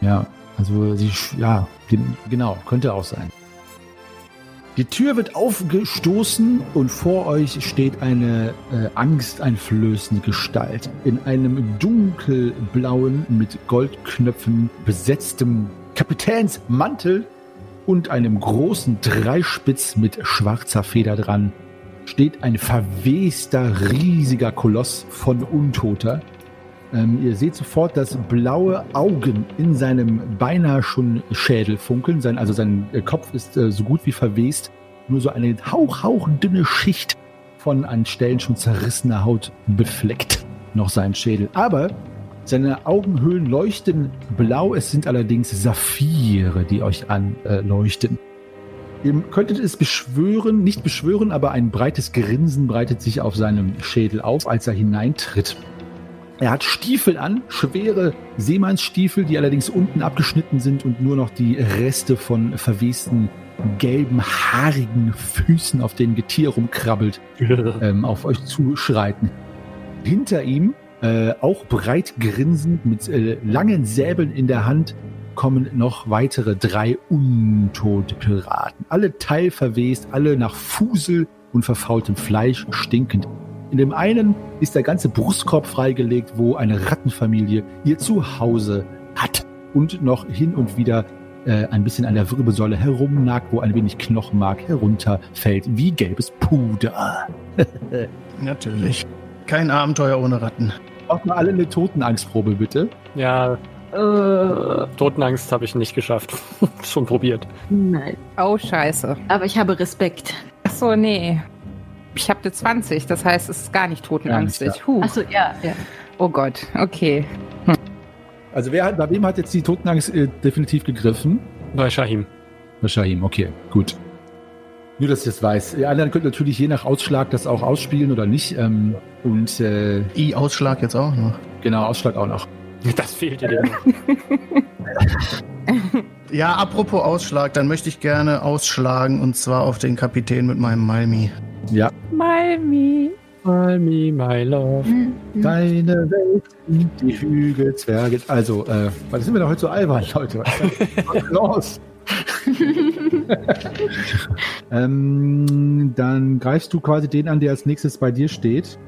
Speaker 2: Ja, also sie, ja, gen- genau, könnte auch sein. Die Tür wird aufgestoßen und vor euch steht eine äh, angsteinflößende Gestalt in einem dunkelblauen, mit Goldknöpfen besetztem Kapitänsmantel und einem großen Dreispitz mit schwarzer Feder dran steht ein verwester, riesiger Koloss von Untoter. Ähm, ihr seht sofort, dass blaue Augen in seinem beinahe schon Schädel funkeln. Sein, also sein äh, Kopf ist äh, so gut wie verwest. Nur so eine hauch, hauchdünne Schicht von an Stellen schon zerrissener Haut befleckt noch seinen Schädel. Aber seine Augenhöhlen leuchten blau. Es sind allerdings Saphire, die euch anleuchten. Ihr könntet es beschwören, nicht beschwören, aber ein breites Grinsen breitet sich auf seinem Schädel auf, als er hineintritt. Er hat Stiefel an, schwere Seemannsstiefel, die allerdings unten abgeschnitten sind und nur noch die Reste von verwesten gelben, haarigen Füßen, auf denen Getier rumkrabbelt, ähm, auf euch zuschreiten. Hinter ihm, äh, auch breit grinsend, mit äh, langen Säbeln in der Hand, kommen noch weitere drei untote Piraten. Alle teilverwest, alle nach Fusel und verfaultem Fleisch stinkend. In dem einen ist der ganze Brustkorb freigelegt, wo eine Rattenfamilie ihr Zuhause hat und noch hin und wieder äh, ein bisschen an der Wirbelsäule herumnagt, wo ein wenig Knochenmark herunterfällt, wie gelbes Puder.
Speaker 7: Natürlich. Kein Abenteuer ohne Ratten.
Speaker 2: Macht mal alle eine Totenangstprobe, bitte.
Speaker 4: Ja,
Speaker 3: Äh,
Speaker 4: Totenangst habe ich nicht geschafft. Schon probiert.
Speaker 3: nein.
Speaker 5: Oh, scheiße.
Speaker 3: Aber ich habe Respekt.
Speaker 5: Ach so, nee. Ich habe eine 20, das heißt, es ist gar nicht totenangstig. Huh.
Speaker 3: Achso, ja, ja.
Speaker 5: Oh Gott, okay.
Speaker 2: Also wer hat, bei wem hat jetzt die Totenangst äh, definitiv gegriffen?
Speaker 4: Bei Shahim.
Speaker 2: Bei Shahim, okay, gut. Nur, dass ich das weiß. Die anderen können natürlich je nach Ausschlag das auch ausspielen oder nicht. Ähm, und äh,
Speaker 7: I-Ausschlag jetzt auch noch.
Speaker 2: genau, Ausschlag auch noch.
Speaker 4: Das fehlt dir denn.
Speaker 7: Ja, apropos Ausschlag, dann möchte ich gerne ausschlagen und zwar auf den Kapitän mit meinem Malmi.
Speaker 2: Ja,
Speaker 5: Malmi.
Speaker 4: My me, my love.
Speaker 2: deine Welt sind die Hügel, Zwerge. Also, äh, was sind wir doch heute so albern, Leute? Was ist denn los? ähm, dann greifst du quasi den an, der als nächstes bei dir steht.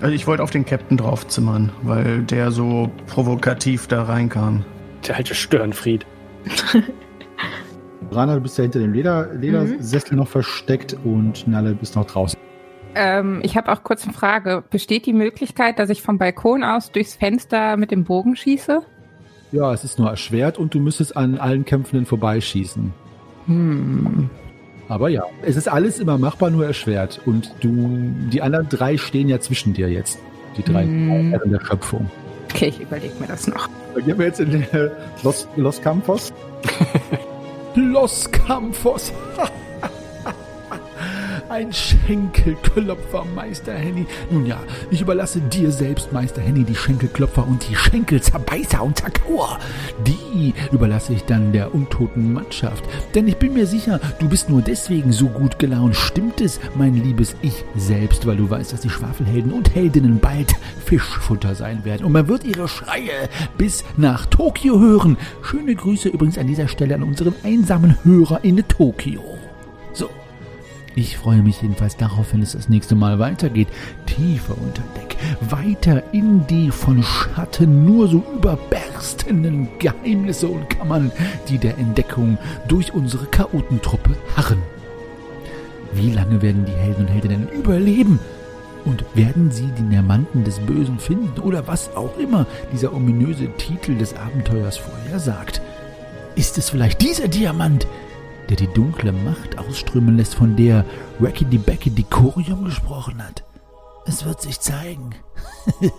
Speaker 7: Also ich wollte auf den Captain draufzimmern, weil der so provokativ da reinkam.
Speaker 4: Der alte Störenfried.
Speaker 2: Rana, du bist ja hinter dem Leder, Ledersessel noch versteckt und Nalle bist noch draußen.
Speaker 5: Ähm, ich habe auch kurz eine Frage. Besteht die Möglichkeit, dass ich vom Balkon aus durchs Fenster mit dem Bogen schieße?
Speaker 2: Ja, es ist nur erschwert und du müsstest an allen Kämpfenden vorbeischießen.
Speaker 5: Hm.
Speaker 2: Aber ja, es ist alles immer machbar, nur erschwert. Und du, die anderen drei stehen ja zwischen dir jetzt. Die drei
Speaker 5: Hm.
Speaker 2: Herren der Schöpfung.
Speaker 5: Okay, ich überlege mir das noch.
Speaker 2: Dann gehen wir jetzt in äh, Los, Los Campos.
Speaker 1: Los Campos. Ein Schenkelklopfer, Meister Henny. Nun ja, ich überlasse dir selbst, Meister Henny, die Schenkelklopfer und die Schenkelzerbeißer und Zerkauer. Die überlasse ich dann der untoten Mannschaft. Denn ich bin mir sicher, du bist nur deswegen so gut gelaunt. Stimmt es, mein liebes Ich selbst, weil du weißt, dass die Schwafelhelden und Heldinnen bald Fischfutter sein werden. Und man wird ihre Schreie bis nach Tokio hören. Schöne Grüße übrigens an dieser Stelle an unseren einsamen Hörer in Tokio. So. Ich freue mich jedenfalls darauf, wenn es das nächste Mal weitergeht. Tiefer unter Deck. Weiter in die von Schatten nur so überberstenden Geheimnisse und Kammern, die der Entdeckung durch unsere Chaotentruppe harren. Wie lange werden die Helden und Heldinnen überleben? Und werden sie die Nermanten des Bösen finden oder was auch immer dieser ominöse Titel des Abenteuers vorhersagt? Ist es vielleicht dieser Diamant, der die dunkle Macht ausströmen lässt, von der Wackety Backety Corium gesprochen hat? Es wird sich zeigen.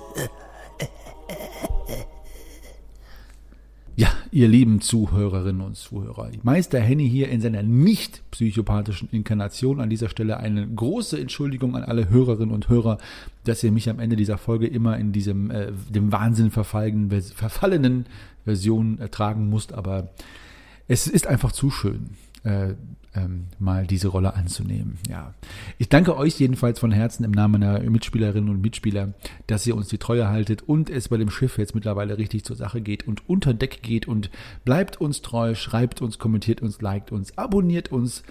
Speaker 2: Ja, ihr lieben Zuhörerinnen und Zuhörer. Meister Henny hier in seiner nicht psychopathischen Inkarnation. An dieser Stelle eine große Entschuldigung an alle Hörerinnen und Hörer, dass ihr mich am Ende dieser Folge immer in diesem äh, dem Wahnsinn verfallenen, Version ertragen musst. Aber es ist einfach zu schön. Äh, ähm, mal diese Rolle anzunehmen. Ja, ich danke euch jedenfalls von Herzen im Namen meiner Mitspielerinnen und Mitspieler, dass ihr uns die Treue haltet und es bei dem Schiff jetzt mittlerweile richtig zur Sache geht und unter Deck geht und bleibt uns treu, schreibt uns, kommentiert uns, liked uns, abonniert uns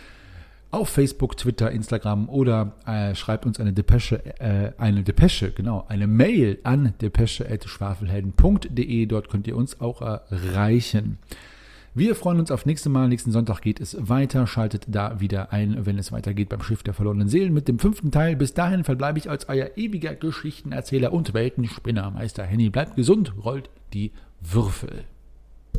Speaker 2: auf Facebook, Twitter, Instagram oder äh, schreibt uns eine Depesche, äh, eine Depesche, genau, eine Mail an depesche.schwafelhelden.de. Dort könnt ihr uns auch erreichen. Wir freuen uns auf nächste Mal. Nächsten Sonntag geht es weiter. Schaltet da wieder ein, wenn es weitergeht beim Schiff der verlorenen Seelen mit dem fünften Teil. Bis dahin verbleibe ich als euer ewiger Geschichtenerzähler und Weltenspinner. Meister Henny bleibt gesund, rollt die Würfel.